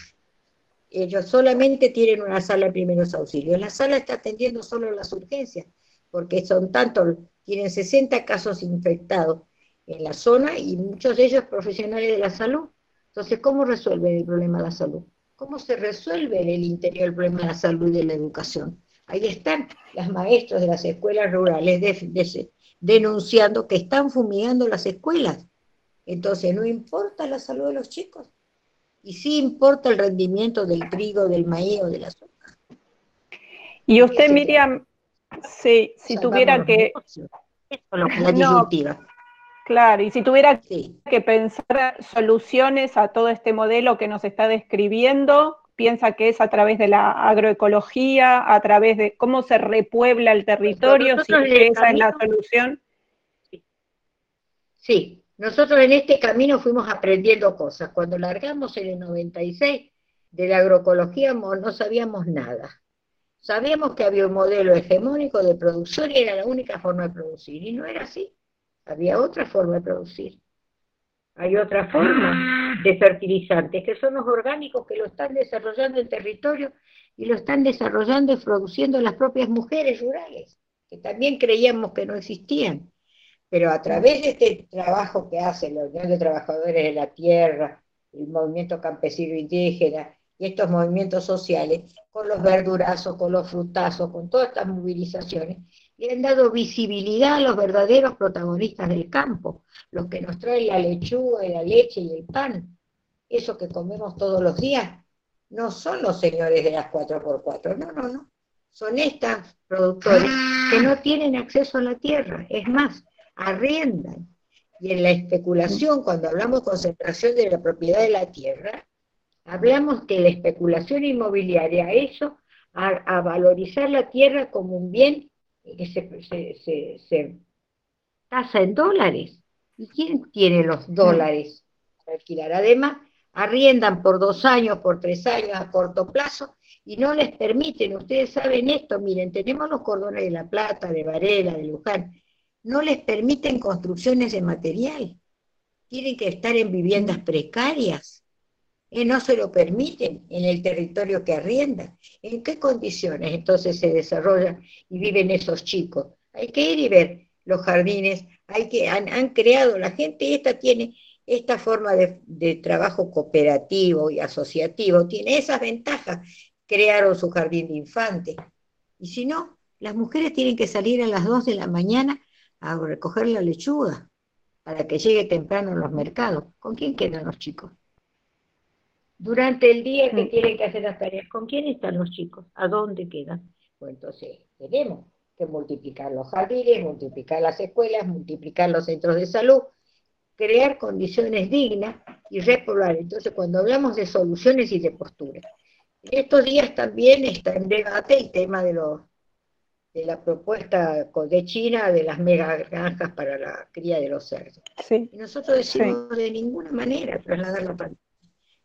ellos solamente tienen una sala de primeros auxilios. La sala está atendiendo solo las urgencias, porque son tantos, tienen 60 casos infectados en la zona y muchos de ellos profesionales de la salud. Entonces, ¿cómo resuelven el problema de la salud? ¿Cómo se resuelve en el interior el problema de la salud y de la educación? Ahí están las maestras de las escuelas rurales denunciando que están fumigando las escuelas. Entonces, no importa la salud de los chicos. Y sí importa el rendimiento del trigo, del maíz o del azúcar. Y usted, Miriam, si, si tuviera que... Eso es lo que la disyuntiva. Claro, y si tuviera que pensar soluciones a todo este modelo que nos está describiendo, piensa que es a través de la agroecología, a través de cómo se repuebla el territorio, si esa es la solución. Sí, nosotros en este camino fuimos aprendiendo cosas. Cuando largamos en el 96 de la agroecología no sabíamos nada. Sabíamos que había un modelo hegemónico de producción y era la única forma de producir, y no era así. Había otra forma de producir. Hay otra forma de fertilizantes, que son los orgánicos que lo están desarrollando el territorio y lo están desarrollando y produciendo las propias mujeres rurales, que también creíamos que no existían. Pero a través de este trabajo que hace la Unión de Trabajadores de la Tierra, el movimiento campesino indígena y estos movimientos sociales, con los verdurazos, con los frutazos, con todas estas movilizaciones, le han dado visibilidad a los verdaderos protagonistas del campo, los que nos traen la lechuga y la leche y el pan, eso que comemos todos los días, no son los señores de las 4x4, no, no, no, son estos productores que no tienen acceso a la tierra, es más, arriendan. Y en la especulación, cuando hablamos concentración de la propiedad de la tierra, hablamos que la especulación inmobiliaria, eso, a valorizar la tierra como un bien que se, se, tasa en dólares. ¿Y quién tiene los dólares para alquilar? Además, arriendan por dos años, por tres años a corto plazo y no les permiten, ustedes saben esto, miren, tenemos los cordones de La Plata, de Varela, de Luján, no les permiten construcciones de material, tienen que estar en viviendas precarias y no se lo permiten en el territorio que arriendan. ¿En qué condiciones entonces se desarrollan y viven esos chicos? Hay que ir y ver los jardines, hay que, han, creado, la gente esta tiene esta forma de, de, trabajo cooperativo y asociativo, tiene esas ventajas, crearon su jardín de infantes. Y si no, las mujeres tienen que salir a las 2 de la mañana a recoger la lechuga para que llegue temprano a los mercados. ¿Con quién quedan los chicos? Durante el día que tienen que hacer las tareas. ¿Con quién están los chicos? ¿A dónde quedan? Pues entonces tenemos que multiplicar los jardines, multiplicar las escuelas, multiplicar los centros de salud, crear condiciones dignas y repoblar. Entonces, cuando hablamos de soluciones y de posturas, estos días también está en debate el tema de los de la propuesta de China de las mega granjas para la cría de los cerdos. Y nosotros decimos de ninguna manera trasladar la pantalla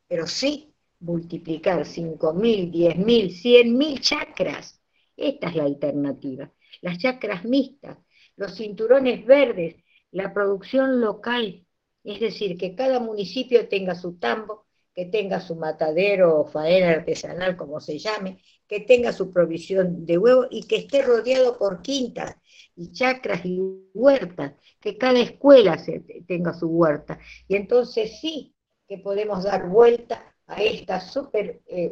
pero sí multiplicar 5.000, 10.000, 100.000 chacras. Esta es la alternativa. Las chacras mixtas, los cinturones verdes, la producción local, es decir, que cada municipio tenga su tambo, que tenga su matadero o faena artesanal, como se llame, que tenga su provisión de huevo y que esté rodeado por quintas y chacras y huertas, que cada escuela tenga su huerta. Y entonces sí, que podemos dar vuelta a esta super eh,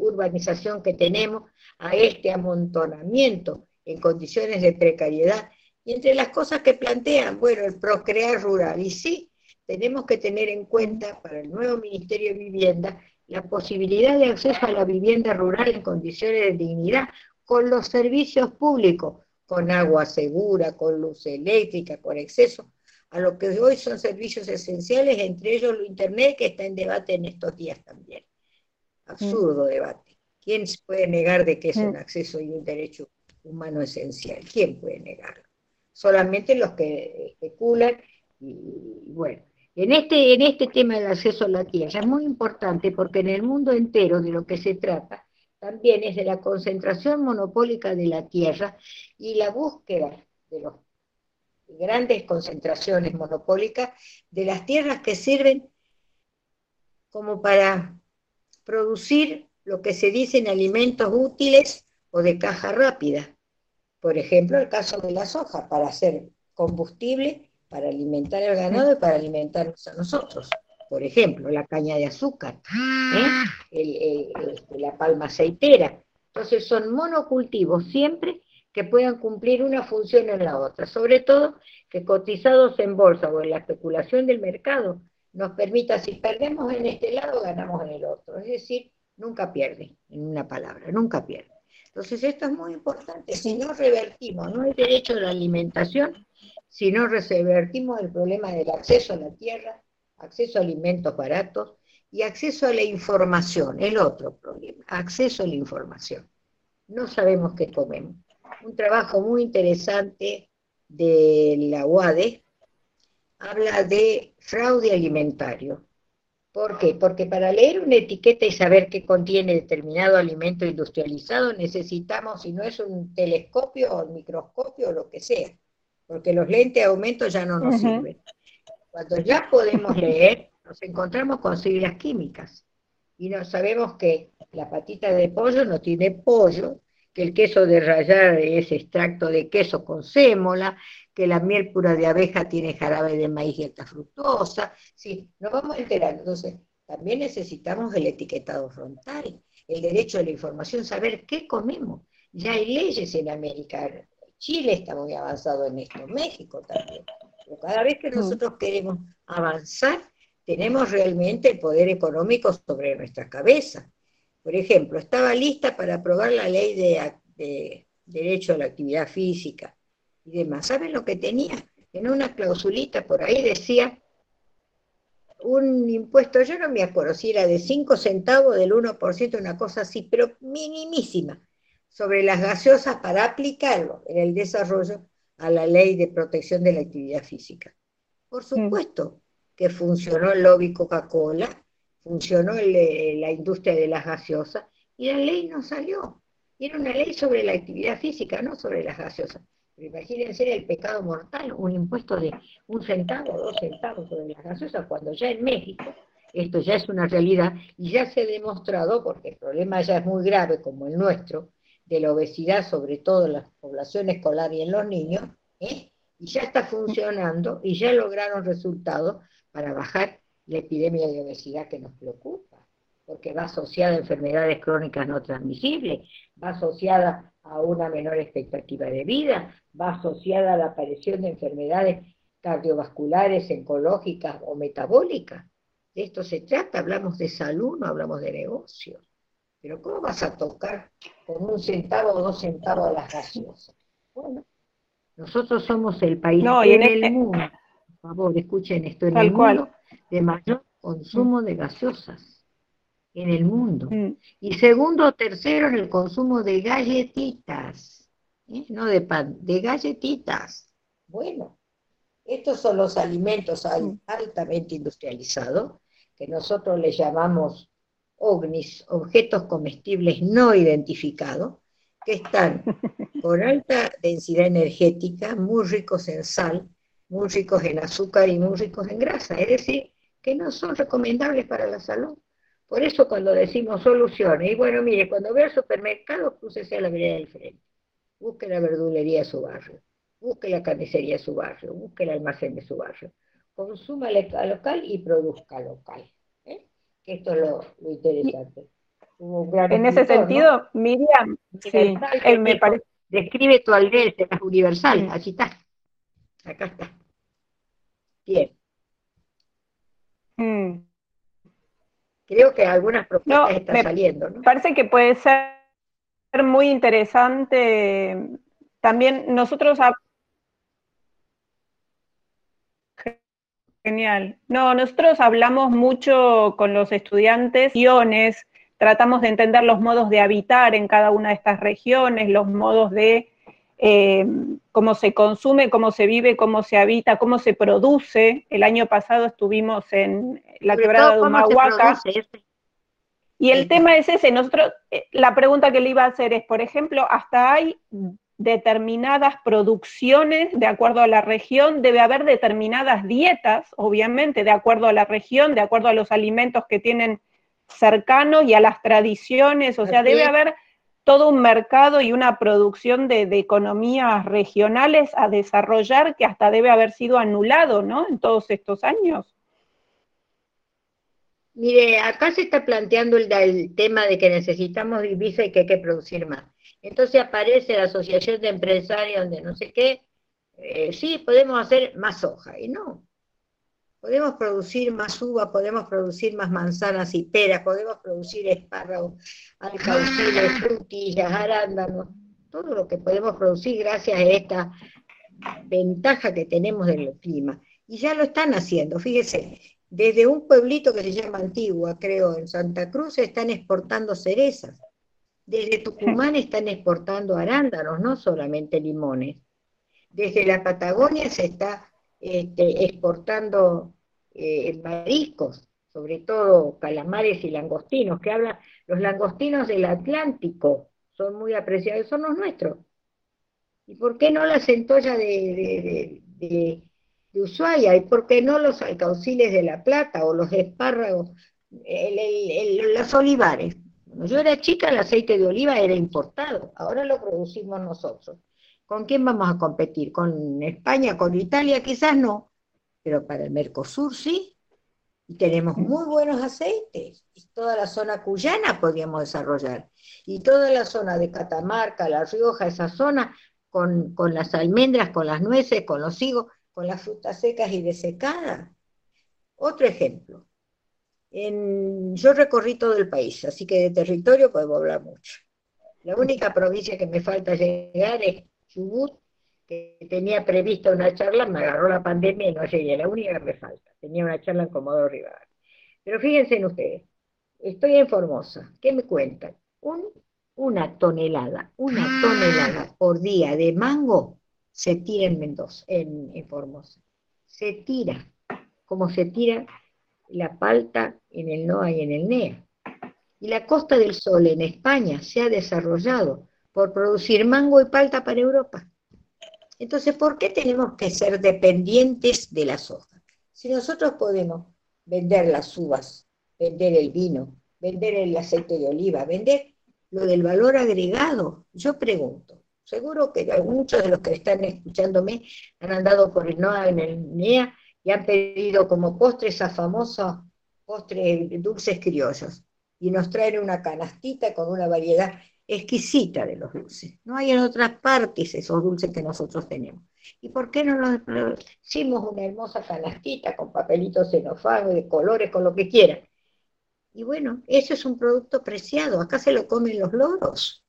que tenemos, a este amontonamiento en condiciones de precariedad. Y entre las cosas que plantean, bueno, el procrear rural. Y sí, tenemos que tener en cuenta para el nuevo Ministerio de Vivienda la posibilidad de acceso a la vivienda rural en condiciones de dignidad, con los servicios públicos, con agua segura, con luz eléctrica, con acceso a lo que hoy son servicios esenciales, entre ellos lo Internet, que está en debate en estos días también. Absurdo debate. ¿Quién puede negar de que es un acceso y un derecho humano esencial? ¿Quién puede negarlo? Solamente los que especulan y, bueno. En este, en este tema del acceso a la tierra es muy importante porque en el mundo entero de lo que se trata también es de la concentración monopólica de la tierra y la búsqueda de los grandes concentraciones monopólicas de las tierras que sirven como para producir lo que se dice en alimentos útiles o de caja rápida. Por ejemplo, el caso de la soja, para hacer combustible, para alimentar al ganado y para alimentarnos a nosotros. Por ejemplo, la caña de azúcar, ¿eh? este, la palma aceitera. Entonces son monocultivos siempre que puedan cumplir una función en la otra, sobre todo que cotizados en bolsa o en la especulación del mercado nos permita, si perdemos en este lado, ganamos en el otro. Es decir, nunca pierde, en una palabra, nunca pierde. Entonces esto es muy importante. Si no revertimos, no el derecho a la alimentación, si no revertimos el problema del acceso a la tierra, acceso a alimentos baratos y acceso a la información, el otro problema, acceso a la información. No sabemos qué comemos un trabajo muy interesante de la UADE, habla de fraude alimentario. ¿Por qué? Porque para leer una etiqueta y saber qué contiene determinado alimento industrializado necesitamos, si no es un telescopio o un microscopio o lo que sea, porque los lentes de aumento ya no nos sirven. Cuando ya podemos leer, nos encontramos con siglas químicas y no sabemos que la patita de pollo no tiene pollo, que el queso de rayar es extracto de queso con sémola, que la miel pura de abeja tiene jarabe de maíz y alta fructosa. Sí, nos vamos enterando. Entonces, también necesitamos el etiquetado frontal, el derecho a la información, saber qué comemos. Ya hay leyes en América. Chile está muy avanzado en esto, México también. Pero cada vez que mm. nosotros queremos avanzar, tenemos realmente el poder económico sobre nuestra cabeza. Por ejemplo, estaba lista para aprobar la ley de, derecho a la actividad física y demás. ¿Saben lo que tenía? En una clausulita por ahí decía un impuesto, yo no me acuerdo si era de 5 centavos, del 1%, una cosa así, pero minimísima, sobre las gaseosas para aplicarlo en el desarrollo a la ley de protección de la actividad física. Por mm. supuesto que funcionó el lobby Coca-Cola, funcionó la industria de las gaseosas y la ley no salió. Era una ley sobre la actividad física, no sobre las gaseosas. Pero imagínense el pecado mortal, un impuesto de un centavo, dos centavos sobre las gaseosas, cuando ya en México esto ya es una realidad y ya se ha demostrado, porque el problema ya es muy grave como el nuestro, de la obesidad, sobre todo en la población escolar y en los niños, ¿eh? y ya está funcionando y ya lograron resultados para bajar la epidemia de obesidad que nos preocupa, porque va asociada a enfermedades crónicas no transmisibles, va asociada a una menor expectativa de vida, va asociada a la aparición de enfermedades cardiovasculares, oncológicas o metabólicas. De esto se trata, hablamos de salud, no hablamos de negocios. Pero ¿cómo vas a tocar con un centavo o dos centavos las gaseosas? Bueno, nosotros somos el país en, el mundo, por favor, escuchen esto, en el mundo de mayor consumo de gaseosas en el mundo. Mm. Y segundo o tercero en el consumo de galletitas, ¿eh? no de pan, de galletitas. Bueno, estos son los alimentos mm. altamente industrializados, que nosotros les llamamos ovnis, objetos comestibles no identificados, que están con alta densidad energética, muy ricos en sal, muy ricos en azúcar y muy ricos en grasa. Es decir, que no son recomendables para la salud. Por eso cuando decimos soluciones, y bueno, mire, cuando ve el supermercado, crucese a la vereda del frente, busque la verdulería de su barrio, busque la carnicería de su barrio, busque el almacén de su barrio, consuma local y produzca local. ¿eh? esto es lo, interesante. en ese sentido, Miriam, sí, me parece... Describe tu aldea, es universal, aquí está. Acá está. Bien. Mm. Creo que algunas propuestas están saliendo, ¿no? Parece que puede ser muy interesante. También nosotros Genial. No, nosotros hablamos mucho con los estudiantes, tratamos de entender los modos de habitar en cada una de estas regiones, los modos de eh, cómo se consume, cómo se vive, cómo se habita, cómo se produce. El año pasado estuvimos en la quebrada de Humahuaca. Y el tema es ese, nosotros, eh, la pregunta que le iba a hacer es, por ejemplo, hasta hay determinadas producciones de acuerdo a la región, debe haber determinadas dietas, obviamente, de acuerdo a la región, de acuerdo a los alimentos que tienen cercanos y a las tradiciones, o sea, debe haber todo un mercado y una producción de, economías regionales a desarrollar que hasta debe haber sido anulado, ¿no? En todos estos años. Mire, acá se está planteando el, tema de que necesitamos divisa y que hay que producir más. Entonces aparece la asociación de empresarios donde no sé qué, eh, sí, podemos hacer más soja, y no. Podemos producir más uva, podemos producir más manzanas y peras, podemos producir espárragos, alcauciles, frutillas, arándanos, todo lo que podemos producir gracias a esta ventaja que tenemos del clima. Y ya lo están haciendo, fíjese, desde un pueblito que se llama Antigua, creo, en Santa Cruz, están exportando cerezas desde Tucumán están exportando arándanos, no solamente limones. Desde la Patagonia se está este, exportando eh, mariscos, sobre todo calamares y langostinos, que hablan, los langostinos del Atlántico son muy apreciados, son los nuestros. ¿Y por qué no la centolla de, de, Ushuaia? ¿Y por qué no los alcauciles de La Plata o los espárragos, los olivares? Cuando yo era chica el aceite de oliva era importado, ahora lo producimos nosotros. ¿Con quién vamos a competir? ¿Con España, con Italia? Quizás no, pero para el Mercosur sí. Y tenemos muy buenos aceites. Y toda la zona cuyana podríamos desarrollar. Y toda la zona de Catamarca, La Rioja, esa zona, con, con las almendras, con las nueces, con los higos, con las frutas secas y desecadas. Otro ejemplo, yo recorrí todo el país, así que de territorio podemos hablar mucho. La única provincia que me falta llegar es Chubut, que tenía prevista una charla, me agarró la pandemia y no llegué, la única que me falta. Tenía una charla en Comodoro Rivadavia. Pero fíjense en ustedes, estoy en Formosa, ¿qué me cuentan? una tonelada, una tonelada por día de mango se tira en Mendoza, en, en Formosa. Se tira, como se tira la palta en el NOA y en el NEA. Y la Costa del Sol en España se ha desarrollado por producir mango y palta para Europa. Entonces, ¿por qué tenemos que ser dependientes de la soja? Si nosotros podemos vender las uvas, vender el vino, vender el aceite de oliva, vender lo del valor agregado, yo pregunto, seguro que muchos de los que están escuchándome han andado por el NOA en el NEA y han pedido como postre esa famosa postre dulces criollos. Y nos traen una canastita con una variedad exquisita de los dulces. No hay en otras partes esos dulces que nosotros tenemos. ¿Y por qué no nos hicimos una hermosa canastita con papelitos xenofagos, de colores, con lo que quieran? Y bueno, eso es un producto preciado. Acá se lo comen los loros.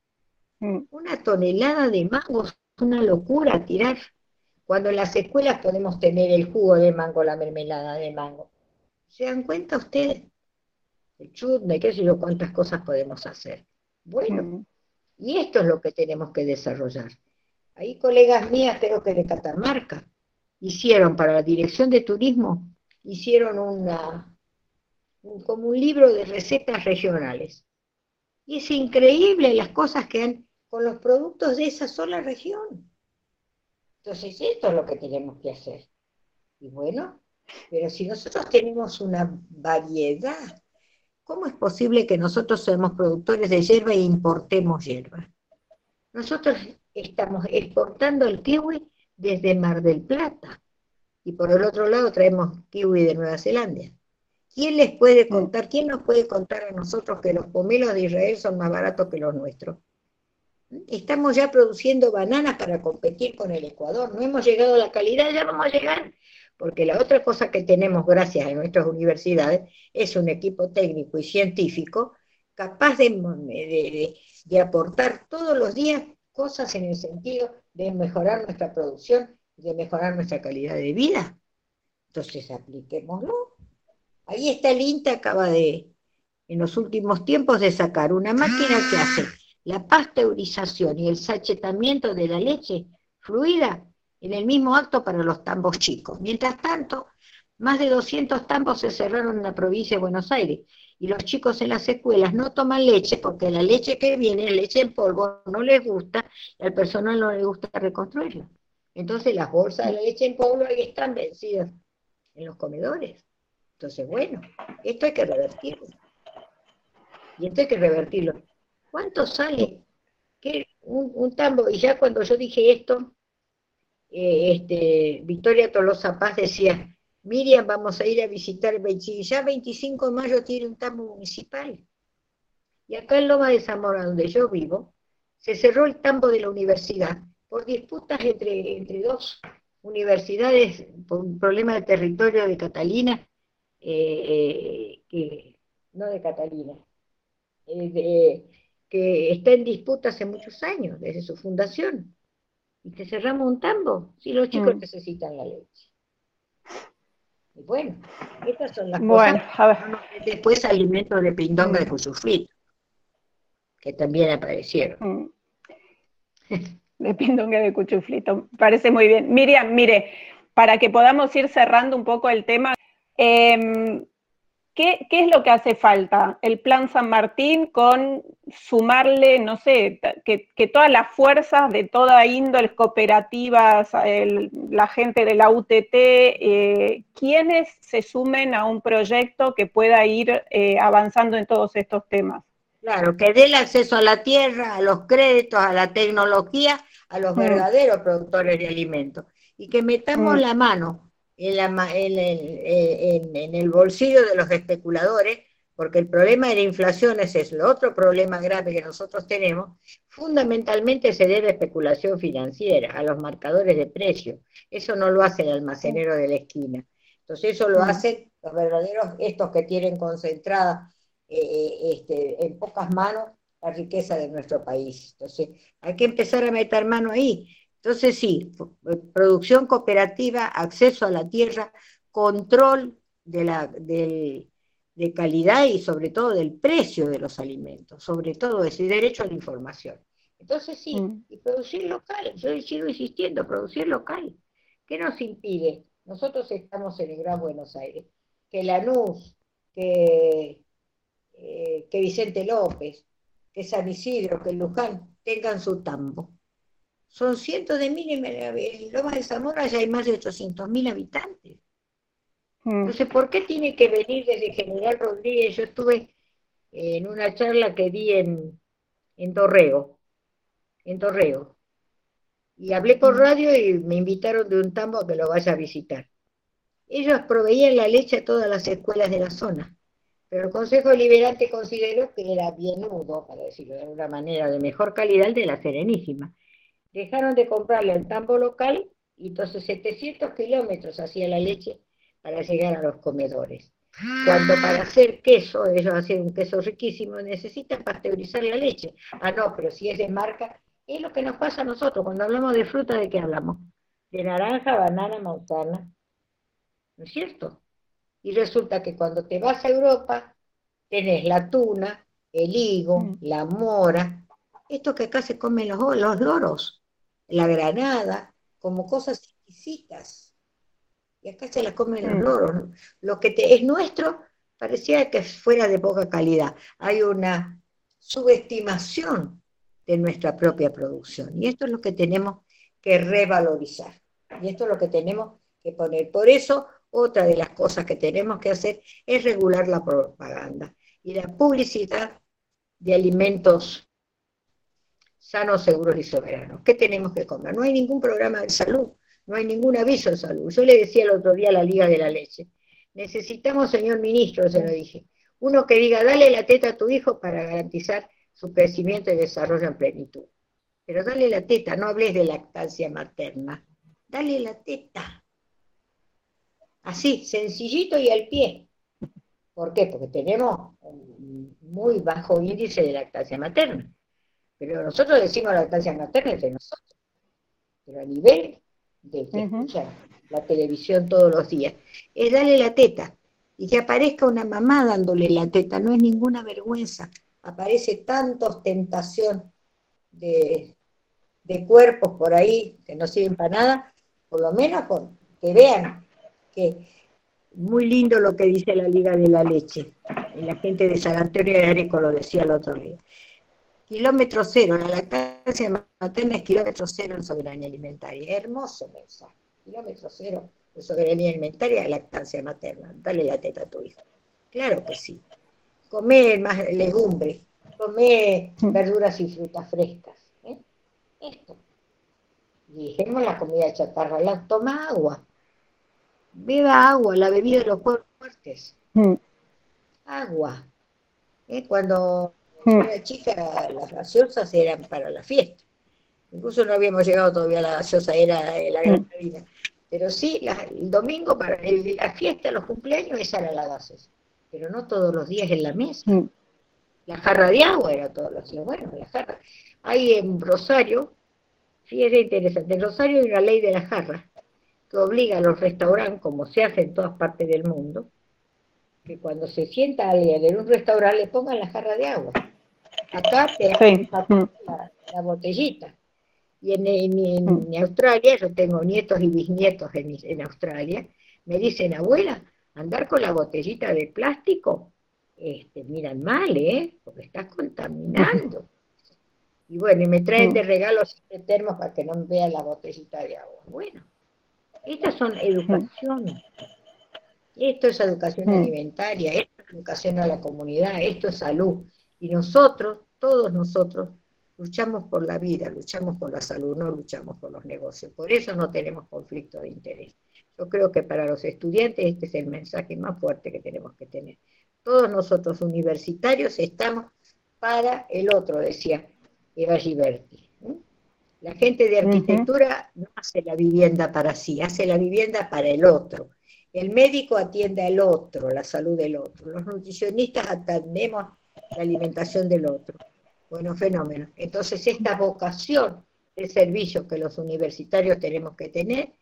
Mm. Una tonelada de mangos, es una locura tirar cuando en las escuelas podemos tener el jugo de mango, la mermelada de mango. ¿Se dan cuenta ustedes? El chutney, qué sé yo, cuántas cosas podemos hacer. Bueno, y esto es lo que tenemos que desarrollar. Ahí colegas mías, creo que de Catamarca, hicieron para la dirección de turismo, hicieron una, como un libro de recetas regionales. Y es increíble las cosas que han con los productos de esa sola región. Entonces, esto es lo que tenemos que hacer. Y bueno, pero si nosotros tenemos una variedad, ¿cómo es posible que nosotros seamos productores de hierba e importemos hierba? Nosotros estamos exportando el kiwi desde Mar del Plata y por el otro lado traemos kiwi de Nueva Zelanda. ¿Quién les puede contar, quién nos puede contar a nosotros que los pomelos de Israel son más baratos que los nuestros? Estamos ya produciendo bananas para competir con el Ecuador. No hemos llegado a la calidad, ya vamos a llegar. Porque la otra cosa que tenemos gracias a nuestras universidades es un equipo técnico y científico capaz de, de aportar todos los días cosas en el sentido de mejorar nuestra producción, de mejorar nuestra calidad de vida. Entonces apliquémoslo. Ahí está el INTA, acaba de, en los últimos tiempos, de sacar una máquina que hace la pasteurización y el sachetamiento de la leche fluida en el mismo acto para los tambos chicos. Mientras tanto, más de 200 tambos se cerraron en la provincia de Buenos Aires y los chicos en las escuelas no toman leche porque la leche que viene, leche en polvo, no les gusta y al personal no le gusta reconstruirla. Entonces las bolsas de la leche en polvo ahí están vencidas en los comedores. Entonces, bueno, esto hay que revertirlo. Y esto hay que revertirlo. ¿Cuánto sale? ¿Qué? Un, tambo. Y ya cuando yo dije esto, eh, este, Victoria Tolosa Paz decía, Miriam, vamos a ir a visitar ya 25 de mayo tiene un tambo municipal. Y acá en Loma de Zamora, donde yo vivo, se cerró el tambo de la universidad por disputas entre, entre dos universidades, por un problema de territorio de Catalina, eh, eh, no de Catalina, que está en disputa hace muchos años, desde su fundación. Y te cerramos un tambo si los chicos mm. necesitan la leche. Y bueno, estas son las bueno, cosas. Después alimentos de pindonga de cuchuflito, que también aparecieron. Mm. De pindonga de cuchuflito, parece muy bien. Miriam, mire, para que podamos ir cerrando un poco el tema, eh, ¿Qué, es lo que hace falta? El plan San Martín con sumarle, no sé, que, todas las fuerzas de toda índole, cooperativas, la gente de la UTT, eh, quienes se sumen a un proyecto que pueda ir eh, avanzando en todos estos temas. Claro, que dé el acceso a la tierra, a los créditos, a la tecnología, a los mm. verdaderos productores de alimentos. Y que metamos mm. la mano en, el bolsillo de los especuladores, porque el problema de la inflación es el otro problema grave que nosotros tenemos, fundamentalmente se debe a especulación financiera, a los marcadores de precio. Eso no lo hace el almacenero de la esquina. Entonces eso lo mm. hacen los verdaderos, estos que tienen concentrada eh, eh, este, en pocas manos la riqueza de nuestro país. Entonces hay que empezar a meter mano ahí. Entonces sí, producción cooperativa, acceso a la tierra, control de, la, de calidad y sobre todo del precio de los alimentos, sobre todo ese derecho a la información. Entonces sí, mm. y producir local, yo sigo insistiendo, producir local. ¿Qué nos impide? Nosotros estamos en el Gran Buenos Aires, que Lanús, que, eh, que Vicente López, que San Isidro, que Luján tengan su tambo son cientos de miles, en Loma de Zamora ya hay más de 800 mil habitantes. Mm. Entonces, ¿por qué tiene que venir desde General Rodríguez? Yo estuve en una charla que di en, en Torreo, en Torreo, y hablé por mm. radio y me invitaron de un tambo a que lo vaya a visitar. Ellos proveían la leche a todas las escuelas de la zona, pero el Consejo Deliberante consideró que era bienudo, para decirlo de alguna manera, de mejor calidad de la Serenísima dejaron de comprarle al tambo local y entonces 700 kilómetros hacía la leche para llegar a los comedores. Cuando para hacer queso, ellos hacen un queso riquísimo, necesitan pasteurizar la leche. Ah, no, pero si es de marca, es lo que nos pasa a nosotros. Cuando hablamos de fruta, ¿de qué hablamos? De naranja, banana, manzana. ¿No es cierto? Y resulta que cuando te vas a Europa, tenés la tuna, el higo, mm. la mora, esto que acá se comen los, los loros la granada, como cosas exquisitas. Y acá se las comen los mm. loros. Lo que es nuestro parecía que fuera de poca calidad. Hay una subestimación de nuestra propia producción. Y esto es lo que tenemos que revalorizar. Y esto es lo que tenemos que poner. Por eso, otra de las cosas que tenemos que hacer es regular la propaganda y la publicidad de alimentos sanos, seguros y soberanos. ¿Qué tenemos que comer? No hay ningún programa de salud, no hay ningún aviso de salud. Yo le decía el otro día a la Liga de la Leche, Necesitamos, señor ministro, se lo dije, uno que diga, dale la teta a tu hijo para garantizar su crecimiento y desarrollo en plenitud. Pero dale la teta, no hables de lactancia materna. Dale la teta. Así, sencillito y al pie. ¿Por qué? Porque tenemos muy bajo índice de lactancia materna. Pero nosotros decimos lactancia materna entre nosotros. Pero a nivel de que la televisión todos los días, es darle la teta. Y que aparezca una mamá dándole la teta, no es ninguna vergüenza. Aparece tanta ostentación de, de cuerpos por ahí que no sirven para nada, por lo menos que vean que muy lindo lo que dice la Liga de la Leche. La gente de San Antonio de Areco lo decía el otro día. Kilómetro cero, la lactancia materna es kilómetro cero en soberanía alimentaria. Hermoso mensaje. Kilómetro cero de soberanía alimentaria, lactancia materna. Dale la teta a tu hijo. Claro que sí. Come más legumbres, come verduras y frutas frescas. ¿eh? Esto. Y dejemos la comida chatarra. La, toma agua beba agua, la bebida de los fuertes. Mm. Agua. ¿Eh? Cuando. Era chica, las gaseosas eran para la fiesta. Incluso no habíamos llegado todavía a la gaseosa, era la gran mm. Pero sí, el domingo para la fiesta, los cumpleaños, esa era la gaseosa. Pero no todos los días en la mesa. La jarra de agua era todos los días. Bueno, la jarra. Hay en Rosario, fíjate interesante, en Rosario hay una ley de la jarra que obliga a los restaurantes, como se hace en todas partes del mundo, que cuando se sienta alguien en un restaurante le pongan la jarra de agua. Acá te dan la, botellita. Y en, mm. Australia, yo tengo nietos y bisnietos en, Australia, me dicen, abuela, andar con la botellita de plástico, este, miran mal, ¿eh? Porque estás contaminando. Y bueno, y me traen mm. de regalos de termos para que no vean la botellita de agua. Bueno, estas son educaciones. Esto es educación mm. alimentaria, esto es educación a la comunidad, esto es salud. Y nosotros, todos nosotros, luchamos por la vida, luchamos por la salud, no luchamos por los negocios. Por eso no tenemos conflicto de interés. Yo creo que para los estudiantes este es el mensaje más fuerte que tenemos que tener. Todos nosotros universitarios estamos para el otro, decía Eva Giberti. La gente de arquitectura no hace la vivienda para sí, hace la vivienda para el otro. El médico atiende al otro, la salud del otro. Los nutricionistas atendemos la alimentación del otro. Bueno, fenómeno. Entonces, esta vocación de servicio que los universitarios tenemos que tener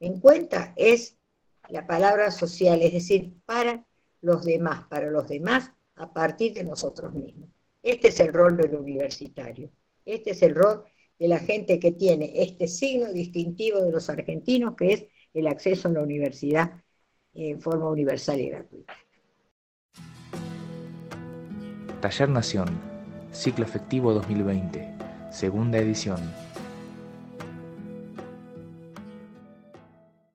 en cuenta es la palabra social, es decir, para los demás, para los demás a partir de nosotros mismos. Este es el rol del universitario. Este es el rol de la gente que tiene este signo distintivo de los argentinos, que es el acceso a la universidad en forma universal y gratuita. Taller Nación, ciclo efectivo 2020, segunda edición.